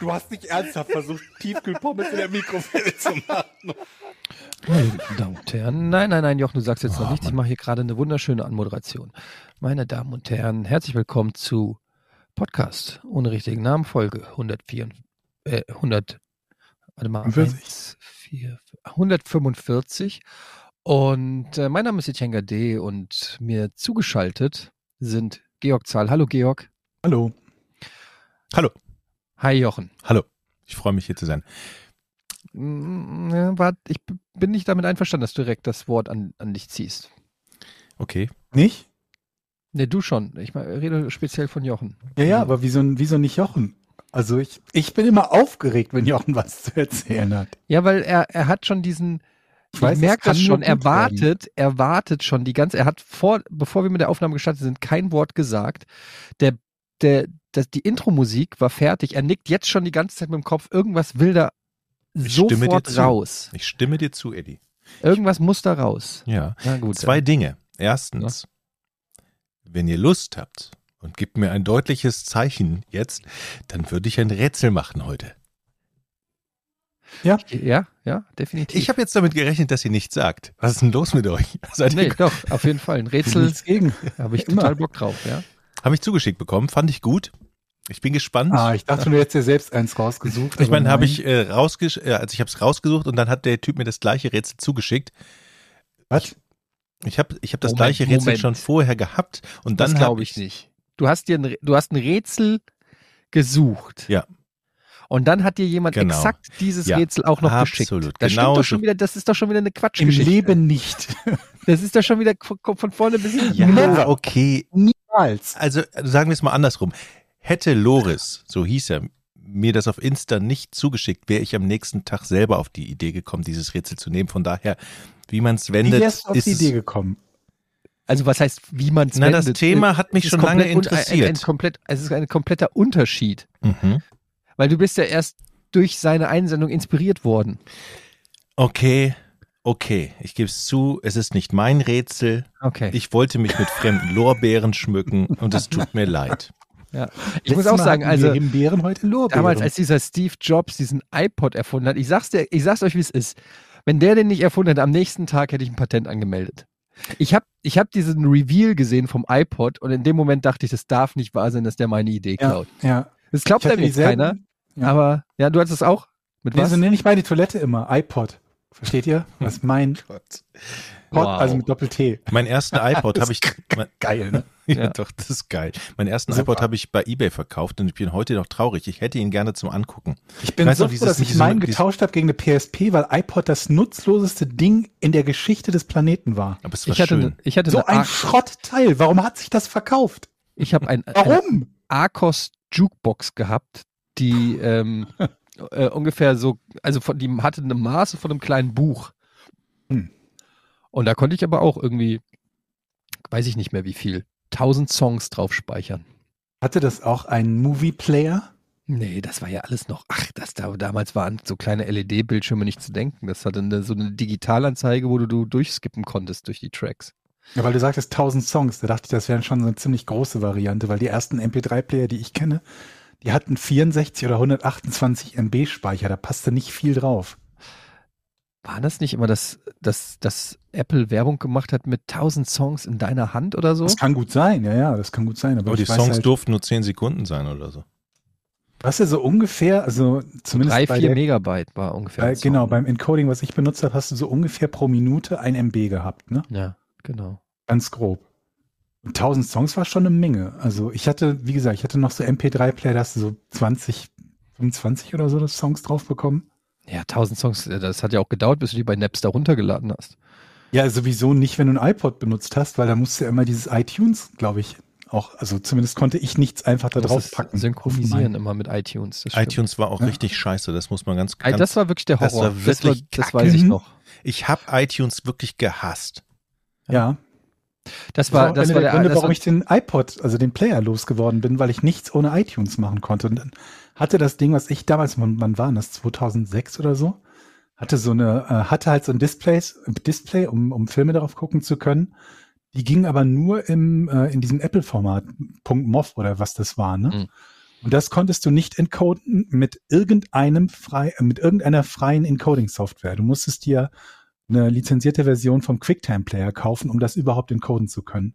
Du hast nicht ernsthaft versucht, Tiefkühlpommes in der Mikrowelle zu machen. Meine Damen und Herren. Nein, nein, nein, Jochen, du sagst jetzt noch nichts. Ich mache hier gerade eine wunderschöne Anmoderation. Meine Damen und Herren, herzlich willkommen zu Podcast ohne richtigen Namen, Folge 104, äh, 100, warte mal, 45. 1, 4, 145. Und äh, mein Name ist Etienne D. und mir zugeschaltet sind Georg Zahl. Hallo Georg. Hallo. Hallo. Hi Jochen. Hallo. Ich freue mich hier zu sein. Mm, ich bin nicht damit einverstanden, dass du direkt das Wort an, an dich ziehst. Okay. Nicht? Ne, du schon. Ich rede speziell von Jochen. Ja, ja, aber wieso, wieso nicht Jochen? Also ich, ich bin immer aufgeregt, wenn Jochen was zu erzählen hat. Ja, weil er, er hat schon diesen, ich, Ich weiß, merke das schon, er wartet, er wartet schon die ganze, er hat vor, bevor wir mit der Aufnahme gestartet sind, kein Wort gesagt. Der, der, das, die Intro-Musik war fertig. Er nickt jetzt schon die ganze Zeit mit dem Kopf. Irgendwas will da Ich stimme dir sofort raus. Ich stimme dir zu, Eddie. Irgendwas muss da raus. Ja. Na gut. Zwei Dinge. Erstens, wenn ihr Lust habt und gebt mir ein deutliches Zeichen jetzt, dann würde ich ein Rätsel machen heute. dann. Ja, ja, definitiv. Ich habe jetzt damit gerechnet, dass ihr nichts sagt. Was ist denn los mit euch? Seid nee, ihr, doch, auf jeden Fall. Ein Rätsel gegen. habe ich Immer. total Bock drauf, ja. Habe ich zugeschickt bekommen, fand ich gut. Ich bin gespannt. Ah, ich dachte, du hättest dir selbst eins rausgesucht. ich meine, habe ich äh, rausgesch äh, also ich habe es rausgesucht und dann hat der Typ mir das gleiche Rätsel zugeschickt. Was? Ich habe ich hab das Moment, gleiche Rätsel Moment. schon vorher gehabt und Das dann glaube ich nicht. Du hast dir ein, du hast ein Rätsel gesucht. Ja. Und dann hat dir jemand Genau. exakt dieses Ja, Rätsel auch noch geschickt. absolut. Das Genau stimmt doch schon so. wieder, das ist doch schon wieder eine Im Quatschgeschichte. Leben nicht. Das ist doch schon wieder von, von vorne bis hinten. Ja, Never. okay. Niemals. Also sagen wir es mal andersrum. Hätte Loris, so hieß er, mir das auf Insta nicht zugeschickt, wäre ich am nächsten Tag selber auf die Idee gekommen, dieses Rätsel zu nehmen. Von daher, wie man es Wie wendet, wärst du auf ist die Idee es, gekommen? Also was heißt, wie man es Na, das Thema hat mich schon lange un- Ein, ein interessiert. komplett, es ist ein kompletter Unterschied. Mhm. Weil du bist ja erst durch seine Einsendung inspiriert worden. Okay, okay, ich gebe es zu, es ist nicht mein Rätsel. Okay. Ich wollte mich mit fremden Lorbeeren schmücken und es tut mir leid. Ja. ich muss Letztes auch Mal sagen, also Himbeeren, heute Lorbeeren. damals, als dieser Steve Jobs diesen iPod erfunden hat, ich sag's dir, ich sag's euch, wie es ist. Wenn der den nicht erfunden hätte, am nächsten Tag hätte ich ein Patent angemeldet. Ich habe ich hab diesen Reveal gesehen vom iPod und in dem Moment dachte ich, das darf nicht wahr sein, dass der meine Idee ja, klaut. ja. Das glaubt einem jetzt keiner. Ja. Aber ja, du hattest es auch. Mit Nee, was? so nenne ich meine Toilette immer. iPod. Versteht ihr? Was mein Pod, Wow. also mit Doppel-T. Meinen ersten iPod habe ich. Mein, Geil, ne? ja, Ja. doch, das ist geil. Meinen ersten Super. iPod habe ich bei eBay verkauft und ich bin heute noch traurig. Ich hätte ihn gerne zum Angucken. Ich bin Weißt so froh, dieses- dass ich meinen getauscht habe gegen eine PSP, weil iPod das nutzloseste Ding in der Geschichte des Planeten war. Aber es war ich hatte, schön. ich hatte So ein Schrottteil. Warum hat sich das verkauft? ich habe ein, eine Warum? Arcos Jukebox gehabt, die ähm, äh, ungefähr so, also von, die hatte eine Maße von einem kleinen Buch. Hm. Und da konnte ich aber auch irgendwie, weiß ich nicht mehr wie viel, 1000 Songs drauf speichern. Hatte das auch einen Movie-Player? Nee, das war ja alles noch, ach, das da, damals waren so kleine LED-Bildschirme nicht zu denken. Das hatte eine, so eine Digitalanzeige, wo du, du durchskippen konntest durch die Tracks. Ja, weil du sagtest 1000 Songs. Da dachte ich, das wäre schon so eine ziemlich große Variante, weil die ersten MP3-Player, die ich kenne, die hatten 64 oder 128 MB Speicher. Da passte nicht viel drauf. War das nicht immer, dass, dass, dass Apple Werbung gemacht hat mit 1000 Songs in deiner Hand oder so? Das kann gut sein, ja, ja, das kann gut sein. Aber, Aber die Songs halt, durften nur 10 Sekunden sein oder so. was ja so ungefähr, also zumindest Drei, bei vier der, Megabyte war ungefähr. Song. genau, beim Encoding, was ich benutzt habe, hast du so ungefähr pro Minute ein MB gehabt, ne? Ja, genau. Ganz grob. Und 1000 Songs war schon eine Menge. Also ich hatte, wie gesagt, ich hatte noch so MP3-Player, da hast du so 20, 25 oder so das Songs drauf bekommen. Ja, 1000 Songs, äh, das hat ja auch gedauert, bis du die bei Napster runtergeladen hast. Ja, sowieso nicht, wenn du ein iPod benutzt hast, weil da musst du ja immer dieses iTunes, glaube ich, auch, also zumindest konnte ich nichts einfach da drauf packen. Synchronisieren immer mit iTunes. Das iTunes war auch Ja. richtig scheiße, das muss man ganz, Ey, ganz das war wirklich der das Horror. war wirklich das, kacke. weiß ich noch. Ich habe iTunes wirklich gehasst. Ja, Das das war, war das war der Gründe, das warum war, ich den iPod, also den Player losgeworden bin, weil ich nichts ohne iTunes machen konnte. Und dann hatte das Ding, was ich damals, wann, war das, 2006 oder so, hatte so eine, äh, hatte halt so ein Displays, Display, um, um Filme darauf gucken zu können. Die ging aber nur im, äh, in diesem Apple-Format, .mov oder was das war, ne? Mhm. Und das konntest du nicht encoden mit irgendeinem frei, mit irgendeiner freien Encoding-Software. Du musstest dir eine lizenzierte Version vom QuickTime-Player kaufen, um das überhaupt encoden zu können.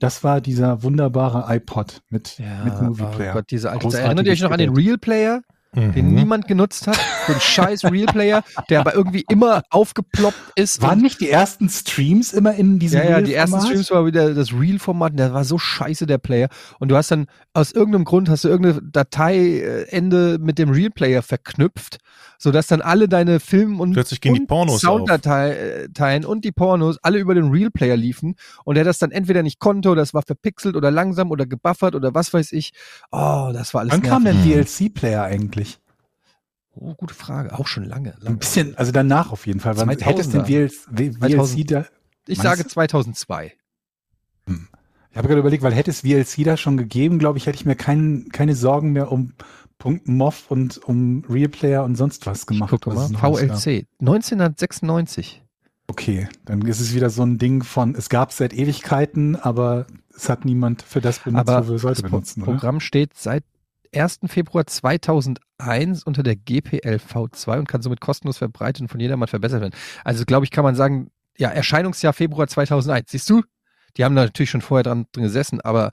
Das war dieser wunderbare iPod mit, ja, mit Movie oh Player. Gott, diese alte. Erinnert ihr euch noch an den. Real Player, den Mhm. niemand genutzt hat? So ein scheiß Real Player, der aber irgendwie immer aufgeploppt ist. Waren nicht die ersten Streams immer in diesem ja, ja, die ersten? Streams war wieder das Real-Format, der war so scheiße, der Player. Und du hast dann, aus irgendeinem Grund hast du irgendeine Dateiende mit dem Real-Player verknüpft, sodass dann alle deine Film- und, Plötzlich gingen die und Pornos Sounddateien und die Pornos alle über den Real-Player liefen und der das dann entweder nicht konnte oder es war verpixelt oder langsam oder gebuffert oder was weiß ich. Oh, das war alles Wann kam denn nervig. DLC-Player eigentlich? Oh, gute Frage. Auch schon lange. Ein lange. bisschen, also danach auf jeden Fall. Wann 2000er. hätte es den VLC, 2000. da, Ich sage du? 2002. ich habe gerade überlegt, weil hätte es VLC da schon gegeben, glaube ich, hätte ich mir kein, keine Sorgen mehr um .mov und um Real Player und sonst was gemacht. Guck was mal, es. VLC. 1996. Okay, dann ist es wieder so ein Ding von, es gab seit Ewigkeiten, aber es hat niemand für das benutzt, Aber wo wir es heute das benutzen, oder? Programm steht seit 1. Februar 2001 unter der GPL V2 und kann somit kostenlos verbreitet und von jedermann verbessert werden. Also glaube ich, kann man sagen, ja, Erscheinungsjahr Februar 2001. Siehst du? Die haben da natürlich schon vorher dran drin gesessen, aber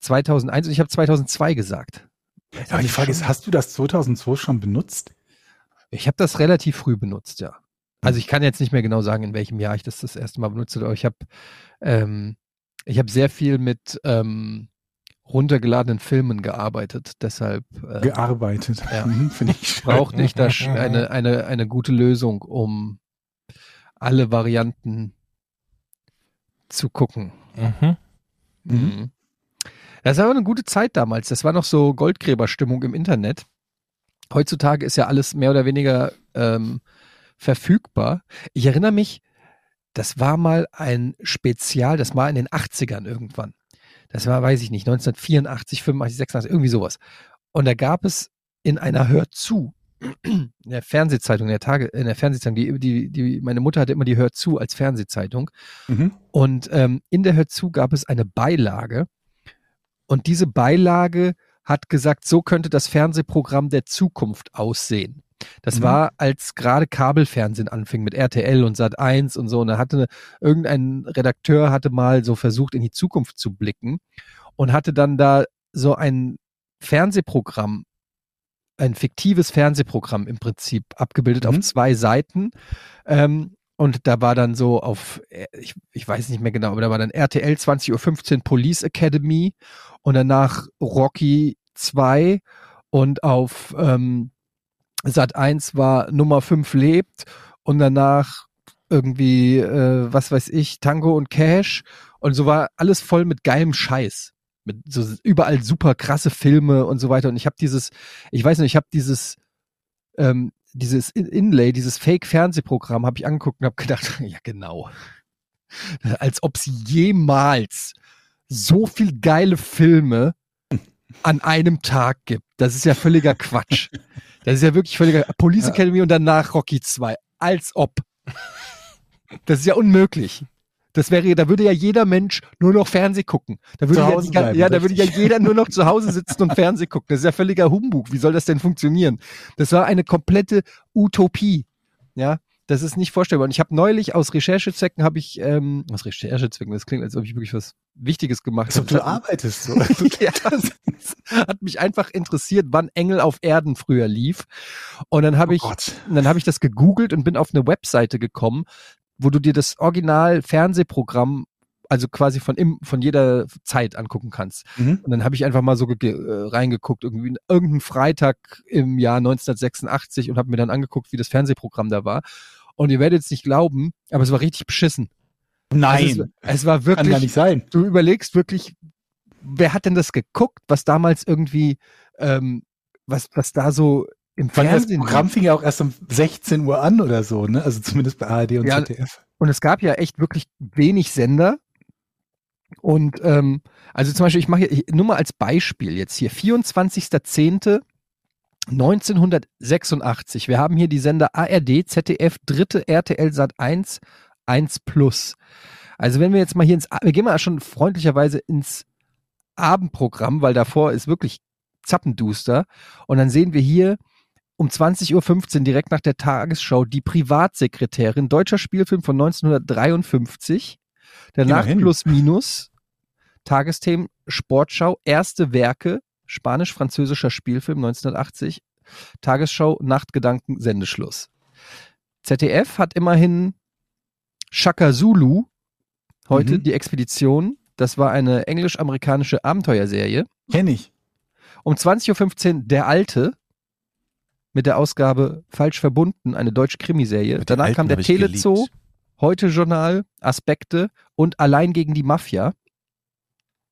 2001 und ich habe 2002 gesagt. Ja, aber die Frage ist, hast du das 2002 schon benutzt? Ich habe das relativ früh benutzt, ja. Also ich kann jetzt nicht mehr genau sagen, in welchem Jahr ich das das erste Mal benutzt habe, aber ich habe ähm, ich habe sehr viel mit ähm, runtergeladenen Filmen gearbeitet. Deshalb äh, Gearbeitet. Ja. Finde ich. brauchte ich da eine, eine, eine gute Lösung, um alle Varianten zu gucken. Mhm. Mhm. Mhm. Das war aber eine gute Zeit damals. Das war noch so Goldgräberstimmung im Internet. Heutzutage ist ja alles mehr oder weniger ähm, verfügbar. Ich erinnere mich, das war mal ein Spezial, das war in den 80ern irgendwann. Das war, weiß ich nicht, 1984, 85, 86, irgendwie sowas. Und da gab es in einer Hör zu, in der Fernsehzeitung, in der Tage, in der Fernsehzeitung, die, die, die, meine Mutter hatte immer die Hör zu als Fernsehzeitung. Mhm. Und ähm, in der Hör zu gab es eine Beilage. Und diese Beilage hat gesagt, so könnte das Fernsehprogramm der Zukunft aussehen. Das Mhm. war, als gerade Kabelfernsehen anfing mit RTL und Sat 1 und so. Und da hatte irgendein Redakteur hatte mal so versucht, in die Zukunft zu blicken und hatte dann da so ein Fernsehprogramm, ein fiktives Fernsehprogramm im Prinzip abgebildet Mhm. auf zwei Seiten. Ähm, und da war dann so auf, äh, ich, ich weiß nicht mehr genau, aber da war dann RTL 20.15 Uhr Police Academy und danach Rocky 2 und auf ähm, Sat 1 war Nummer 5 lebt und danach irgendwie, äh, was weiß ich, Tango und Cash und so war alles voll mit geilem Scheiß. Mit so überall super krasse Filme und so weiter. Und ich habe dieses, ich weiß nicht, ich habe dieses, ähm, dieses In- Inlay, dieses Fake-Fernsehprogramm habe ich angeguckt und habe gedacht, ja genau. Als ob es jemals so viel geile Filme an einem Tag gibt. Das ist ja völliger Quatsch. Das ist ja wirklich völliger Police. Academy und danach Rocky 2. Als ob. Das ist ja unmöglich. Das wäre, da würde ja jeder Mensch nur noch Fernseh gucken. Da würde ja, bleiben, ja, da würde ja jeder nur noch zu Hause sitzen und Fernseh gucken. Das ist ja völliger Humbug. Wie soll das denn funktionieren? Das war eine komplette Utopie. Ja, das ist nicht vorstellbar. Und ich habe neulich aus Recherchezwecken habe ich, ähm, aus Recherchezwecken, das klingt, als ob ich wirklich was Wichtiges gemacht habe. du arbeitest. So. ja, das hat mich einfach interessiert, wann Engel auf Erden früher lief. Und dann habe Oh ich, Gott. dann habe ich das gegoogelt und bin auf eine Webseite gekommen, wo du dir das Original Fernsehprogramm also quasi von im, von jeder Zeit angucken kannst. Mhm. Und dann habe ich einfach mal so äh, reingeguckt, irgendwie irgendeinen Freitag im Jahr 1986 und habe mir dann angeguckt, wie das Fernsehprogramm da war. Und ihr werdet es nicht glauben, aber es war richtig beschissen. Nein, Also es, es war kann gar wirklich, nicht sein. du überlegst wirklich, wer hat denn das geguckt, was damals irgendwie, ähm, was, was da so im Weil das Fernsehen Programm fing ja auch erst um 16 Uhr an oder so, ne? Also zumindest bei ARD und Ja, ZDF. Und es gab ja echt wirklich wenig Sender. Und ähm, also zum Beispiel, ich mache hier nur mal als Beispiel jetzt hier 24.10.1986. Wir haben hier die Sender ARD, ZDF, dritte RTL Sat 1, 1 Plus. Also wenn wir jetzt mal hier ins, wir gehen mal schon freundlicherweise ins Abendprogramm, weil davor ist wirklich zappenduster. Und dann sehen wir hier um 20.15 Uhr direkt nach der Tagesschau die Privatsekretärin, deutscher Spielfilm von 1953. Danach Immerhin. plus minus, Tagesthemen, Sportschau, erste Werke, spanisch-französischer Spielfilm 1980, Tagesschau, Nachtgedanken, Sendeschluss. ZDF hat immerhin Shaka Zulu, heute Mhm. die Expedition. Das war eine englisch-amerikanische Abenteuerserie. Kenn ich. Um 20.15 Uhr Der Alte mit der Ausgabe Falsch verbunden, eine deutsche Krimiserie. Danach kam der Telezoo, geliebt. Heute Journal, Aspekte und Allein gegen die Mafia.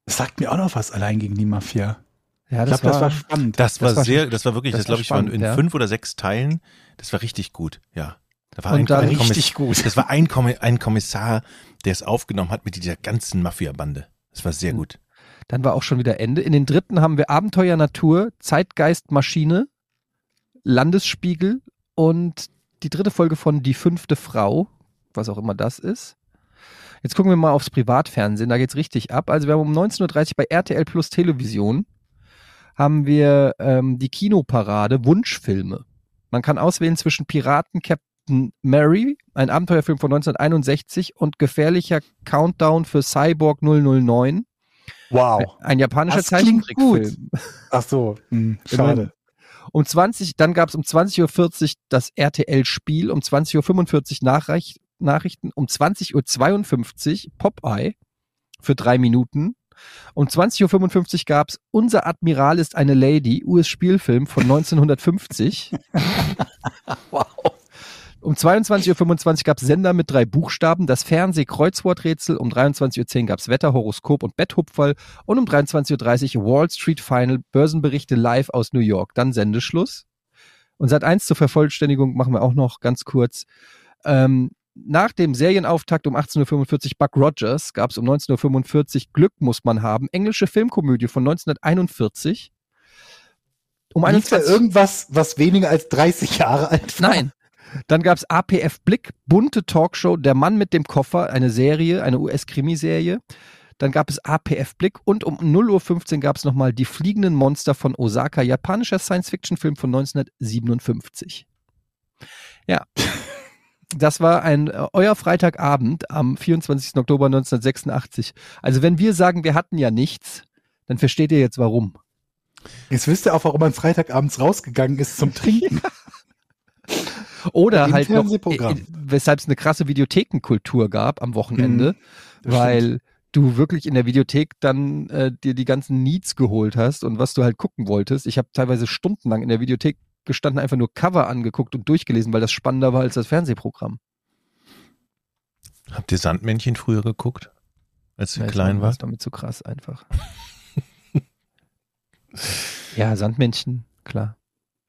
Das sagt mir auch noch was allein gegen die Mafia. Ja, Ich glaube, das war spannend. Das war, Das war sehr, das war wirklich, das das, war glaube ich, war spannend, in ja. fünf oder sechs Teilen. Das war richtig gut, ja. Da war Und ein, dann- ein Richtig gut. Das war ein, ein Kommissar, der es aufgenommen hat mit dieser ganzen Mafia-Bande. Das war sehr Hm. gut. Dann war auch schon wieder Ende. In den dritten haben wir Abenteuer Natur, Zeitgeist Maschine, Landesspiegel und die dritte Folge von Die fünfte Frau, was auch immer das ist. Jetzt gucken wir mal aufs Privatfernsehen, da geht's richtig ab. Also wir haben um 19.30 Uhr bei RTL Plus Television haben wir ähm, die Kinoparade Wunschfilme. Man kann auswählen zwischen Piraten Captain Mary, ein Abenteuerfilm von 1961 und gefährlicher Countdown für Cyborg 009. Wow. Ein japanischer Das Zeichentrickfilm. Ach so, hm, schade. Um 20, dann gab es um 20.40 Uhr das RTL-Spiel, um 20.45 Uhr Nachreich, Nachrichten, um 20.52 Uhr Popeye für drei Minuten. Um 20.55 Uhr gab es Unser Admiral ist eine Lady, US-Spielfilm von 1950. Wow. Um 22.25 Uhr gab es Sender mit drei Buchstaben, das Fernseh-Kreuzworträtsel, um 23.10 Uhr gab es Wetter, Horoskop und Betthupferl und um 23.30 Uhr Wall Street Final, Börsenberichte live aus New York, dann Sendeschluss. Und seit eins zur Vervollständigung machen wir auch noch ganz kurz. Ähm, nach dem Serienauftakt um 18.45 Uhr Buck Rogers gab es um 19.45 Uhr Glück muss man haben, englische Filmkomödie von 1941. Um Lief da 21 irgendwas, was weniger als 30 Jahre alt war? Nein. Dann gab es APF Blick, bunte Talkshow, Der Mann mit dem Koffer, eine Serie, eine US-Krimiserie. Dann gab es APF Blick und um 0.15 Uhr gab es nochmal Die fliegenden Monster von Osaka, japanischer Science-Fiction-Film von 1957. Ja. Das war ein äh, euer Freitagabend am 24. Oktober 1986. Also wenn wir sagen, wir hatten ja nichts, dann versteht ihr jetzt warum. Jetzt wisst ihr auch, warum man Freitagabends rausgegangen ist zum Trinken. Oder Im halt noch, Fernsehprogramm. äh, weshalb es eine krasse Videothekenkultur gab am Wochenende, Mhm, das weil du wirklich in der Videothek dann äh, dir die ganzen Needs geholt hast und was du halt gucken wolltest. Ich habe teilweise stundenlang in der Videothek gestanden, einfach nur Cover angeguckt und durchgelesen, weil das spannender war als das Fernsehprogramm. Habt ihr Sandmännchen früher geguckt, als ihr Ja, klein war wart? damit zu krass einfach. ja, Sandmännchen, klar.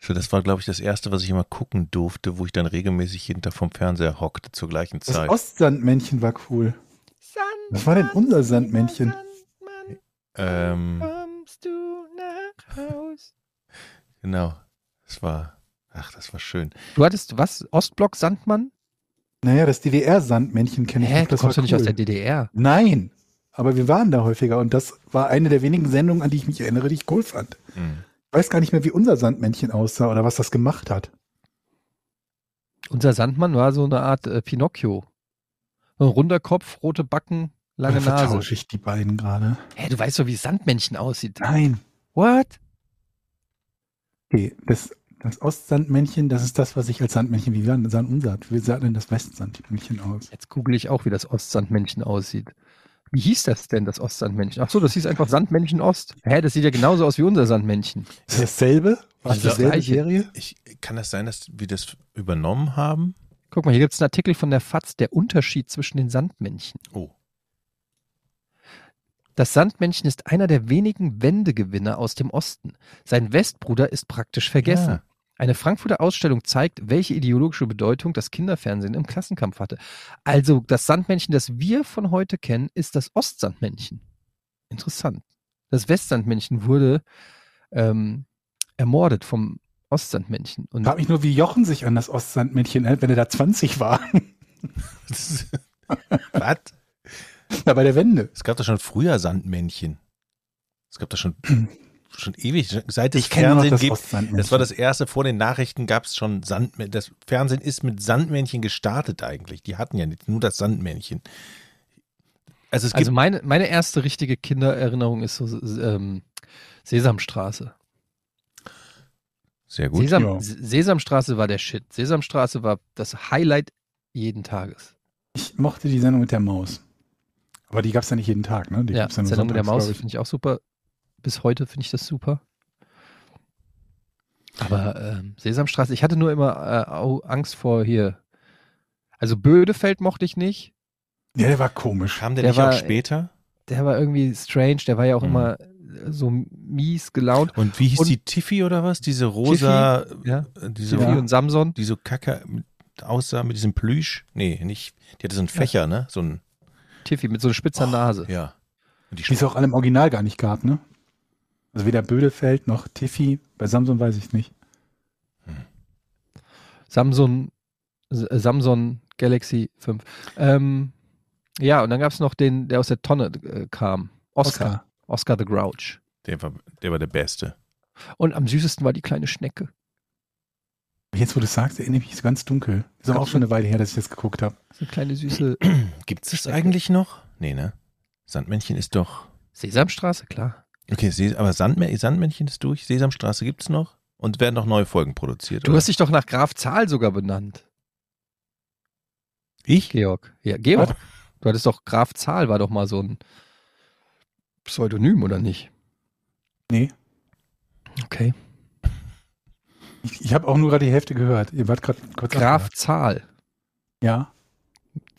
So, das war, glaube ich, das erste, was ich immer gucken durfte, wo ich dann regelmäßig hinter vom Fernseher hockte zur gleichen Das Zeit. Ostsandmännchen war cool. Was war denn unser Sandmännchen? Ähm, Kommst du nach Haus? genau. Das war, ach, das war schön. Du hattest was? Ostblock Sandmann? Naja, das DDR-Sandmännchen kenne ich Hä, noch. du Das kommst war doch nicht aus cool. der DDR. Nein, aber wir waren da häufiger und das war eine der wenigen Sendungen, an die ich mich erinnere, die ich cool fand. Hm. Ich weiß gar nicht mehr, wie unser Sandmännchen aussah oder was das gemacht hat. Unser Sandmann war so eine Art äh, Pinocchio. Ein runder Kopf, rote Backen, lange Oder Nase. vertausche ich die beiden gerade? Hä, du weißt doch, wie Sandmännchen aussieht. Nein. What? Okay, das, das Ostsandmännchen, das ist das, was ich als Sandmännchen, wie wir sahen unser, wie sah denn das Westsandmännchen aus? Jetzt google ich auch, wie das Ostsandmännchen aussieht. Wie hieß das denn, das Ostsandmännchen? Ach so, das hieß einfach Sandmännchen Ost. Hä, das sieht ja genauso aus wie unser Sandmännchen. Ist das dasselbe? War Also das dieselbe gleiche. Serie? Ich, kann das sein, dass wir das übernommen haben? Guck mal, hier gibt es einen Artikel von der FAZ, der Unterschied zwischen den Sandmännchen. Oh. Das Sandmännchen ist einer der wenigen Wendegewinner aus dem Osten. Sein Westbruder ist praktisch vergessen. Ja. Eine Frankfurter Ausstellung zeigt, welche ideologische Bedeutung das Kinderfernsehen im Klassenkampf hatte. Also das Sandmännchen, das wir von heute kennen, ist das Ostsandmännchen. Interessant. Das Westsandmännchen wurde ähm, ermordet vom Ostsandmännchen. Und Frag mich nur, wie Jochen sich an das Ostsandmännchen erinnert, wenn er da 20 war. Was? da bei der Wende. Es gab doch schon früher Sandmännchen. Es gab doch schon, schon ewig, seit es Fernsehen das gibt. Das war das erste, vor den Nachrichten gab es schon Sandmännchen. Das Fernsehen ist mit Sandmännchen gestartet eigentlich. Die hatten ja nicht nur das Sandmännchen. Also es gibt also meine, meine erste richtige Kindererinnerung ist so ähm, Sesamstraße. sehr gut. Sesam, ja. Sesamstraße war der Shit. Sesamstraße war das Highlight jeden Tages. Ich mochte die Sendung mit der Maus. Aber die gab es ja nicht jeden Tag, ne? Die ja, gab's ja nur Sendung mit der Maus finde ich auch super. Bis heute finde ich das super. Aber ähm, Sesamstraße, ich hatte nur immer äh, Angst vor hier. Also Bödefeld mochte ich nicht. Ja, der war komisch. Kam der, Der nicht auch war- später? Der war irgendwie strange. Der war ja auch Mhm. immer so mies gelaunt. Und wie hieß Und- die Tiffy oder was? Diese rosa, Ja. äh, diese, Sophie und Samson. die so kacke aussah mit diesem Plüsch? Nee, nicht. Die hatte so einen Fächer, ne? So ein, Tiffy mit so einer spitzer Nase. ja. Und die Die es auch alle im Original gar nicht gab, ne? Also weder Bödefeld noch Tiffy. Bei Samsung weiß ich nicht. Samsung, S- äh, Samsung Galaxy 5. Ähm, ja, und dann gab es noch den, der aus der Tonne äh, kam. Oscar. Oscar. the Grouch. der, war, der war der Beste. Und am süßesten war die kleine Schnecke. Jetzt, wo du es sagst, erinnere ich mich so ganz dunkel. Ist aber auch schon eine Weile her, dass ich das geguckt habe. So eine kleine süße Gibt es das eigentlich noch? Nee, ne? Sandmännchen ist doch. Sesamstraße, klar. Okay, aber Sandmä Sandmännchen ist durch. Sesamstraße gibt es noch. Und werden noch neue Folgen produziert. Du oder? hast dich doch nach Graf Zahl sogar benannt, ich? Georg. Ja, Georg. Was? Du hattest doch Graf Zahl, war doch mal so ein Pseudonym, oder nicht? Nee, Okay. ich, ich habe auch nur gerade die Hälfte gehört. Ihr wart gerade kurz Graf. Zahl. Ja,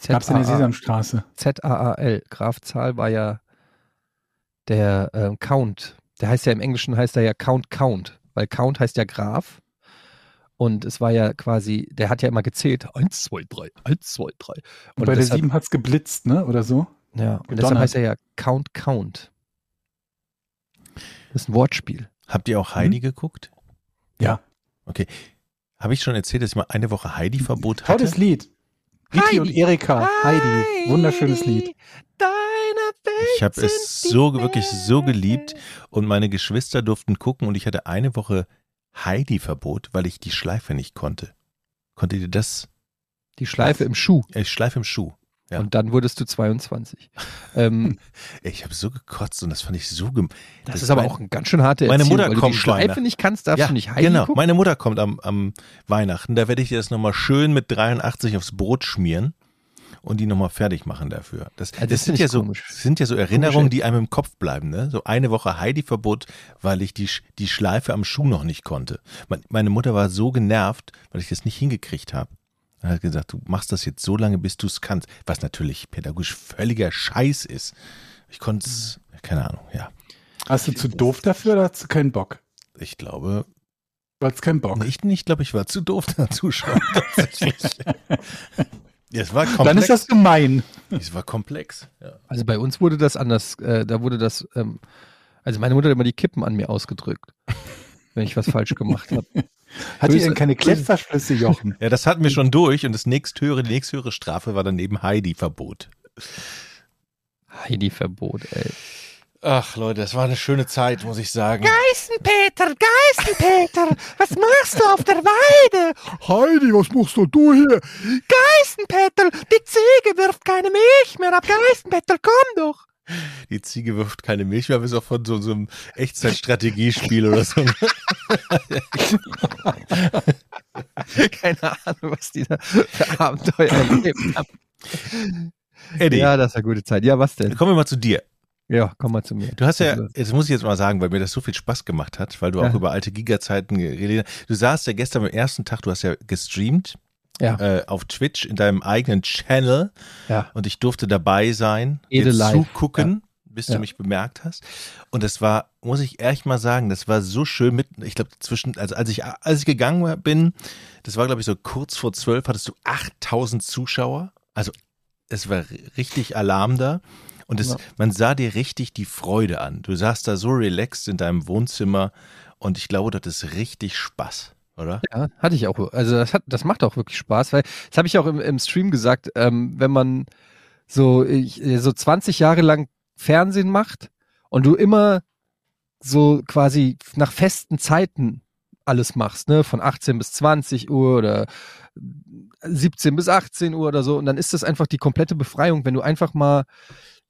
gab's in der Sesamstraße. Z-A-A-L. Graf Zahl war ja der ähm, Count. Der heißt ja im Englischen heißt er ja Count Count, weil Count heißt ja Graf. Und es war ja quasi, der hat ja immer gezählt. Eins, zwei, drei, eins, zwei, drei. Und bei der deshalb, 7 hat's geblitzt, ne? Oder so? ja, und deshalb gedonnert. heißt er ja Count Count. Das ist ein Wortspiel. Habt ihr auch Heidi geguckt? Ja. Okay. Habe ich schon erzählt, dass ich mal eine Woche Heidi-Verbot hatte? Tolles Lied. Riti und Erika, Heidi. Wunderschönes Lied. Deine Ich habe es so wirklich so geliebt und meine Geschwister durften gucken und ich hatte eine Woche Heidi-Verbot, weil ich die Schleife nicht konnte. Konntet ihr das? Die Schleife im Schuh. Äh, Schleife im Schuh. Ja. Und dann wurdest du 22. ähm, Ich habe so gekotzt und das fand ich so gem das, Das ist aber mein- auch eine ganz schön harte Meine Erziehung, Mutter weil du kommt die Schleife nicht kannst, darfst ja, du nicht Heidi genau. gucken. Meine Mutter kommt am, am Weihnachten. Da werde ich dir das nochmal schön mit 83 aufs Brot schmieren und die nochmal fertig machen dafür. Das, Ja, das das, sind, ja ich so, komisch. sind ja so Erinnerungen, die einem im Kopf bleiben. Ne? So eine Woche Heidi-Verbot, weil ich die, die Schleife am Schuh noch nicht konnte. Me- Meine Mutter war so genervt, weil ich das nicht hingekriegt habe. Er hat gesagt, du machst das jetzt so lange, bis du es kannst. Was natürlich pädagogisch völliger Scheiß ist. Ich konnte es, keine Ahnung, ja. Warst du zu doof dafür oder hast du keinen Bock? Ich glaube, Du hattest keinen Bock. Ich nicht, glaube ich, war zu doof dazu schauen. Tatsächlich. ja, es war komplex. Dann ist das gemein. es war komplex. Ja. Also bei uns wurde das anders, äh, da wurde das, ähm, also meine Mutter hat immer die Kippen an mir ausgedrückt, wenn ich was falsch gemacht habe. Hat die denn keine Klettverschlüsse, Jochen? ja, das hatten wir schon durch und das nächsthöhere, die nächsthöhere Strafe war dann eben Heidi-Verbot. Heidi-Verbot, ey. Ach Leute, das war eine schöne Zeit, muss ich sagen. Geißenpeter, Geißenpeter, was machst du auf der Weide? Heidi, was machst du hier? Geißenpeter, die Ziege wirft keine Milch mehr ab. Geißenpeter, komm doch. Die Ziege wirft keine Milch mehr, bis auch von so, so einem Echtzeitstrategiespiel oder so. Keine Ahnung, was die da für Abenteuer erlebt haben. Eddie, Ja, das war gute Zeit. Ja, was denn? kommen wir mal zu dir. Ja, komm mal zu mir. Du hast ja, Also, jetzt muss ich jetzt mal sagen, weil mir das so viel Spaß gemacht hat, weil du Ja. auch über alte Giga-Zeiten geredet hast. Du saßt ja gestern am ersten Tag, du hast ja gestreamt Ja. äh, auf Twitch in deinem eigenen Channel Ja. und ich durfte dabei sein, dir zugucken, bis Ja. du mich bemerkt hast. Und das war, muss ich ehrlich mal sagen, das war so schön mit, ich glaube, zwischen, also als ich, als ich gegangen bin, das war, glaube ich, so kurz vor zwölf, hattest du 8000 Zuschauer. Also, es war richtig Alarm da. Und es, Ja. man sah dir richtig die Freude an. Du saßt da so relaxed in deinem Wohnzimmer und ich glaube, das ist richtig Spaß, oder? Ja, hatte ich auch. Also das, hat, das macht auch wirklich Spaß, weil das habe ich auch im, im Stream gesagt, ähm, wenn man so, ich, so 20 Jahre lang Fernsehen macht und du immer so quasi nach festen Zeiten alles machst, ne, von 18 bis 20 Uhr oder 17 bis 18 Uhr oder so, und dann ist das einfach die komplette Befreiung, wenn du einfach mal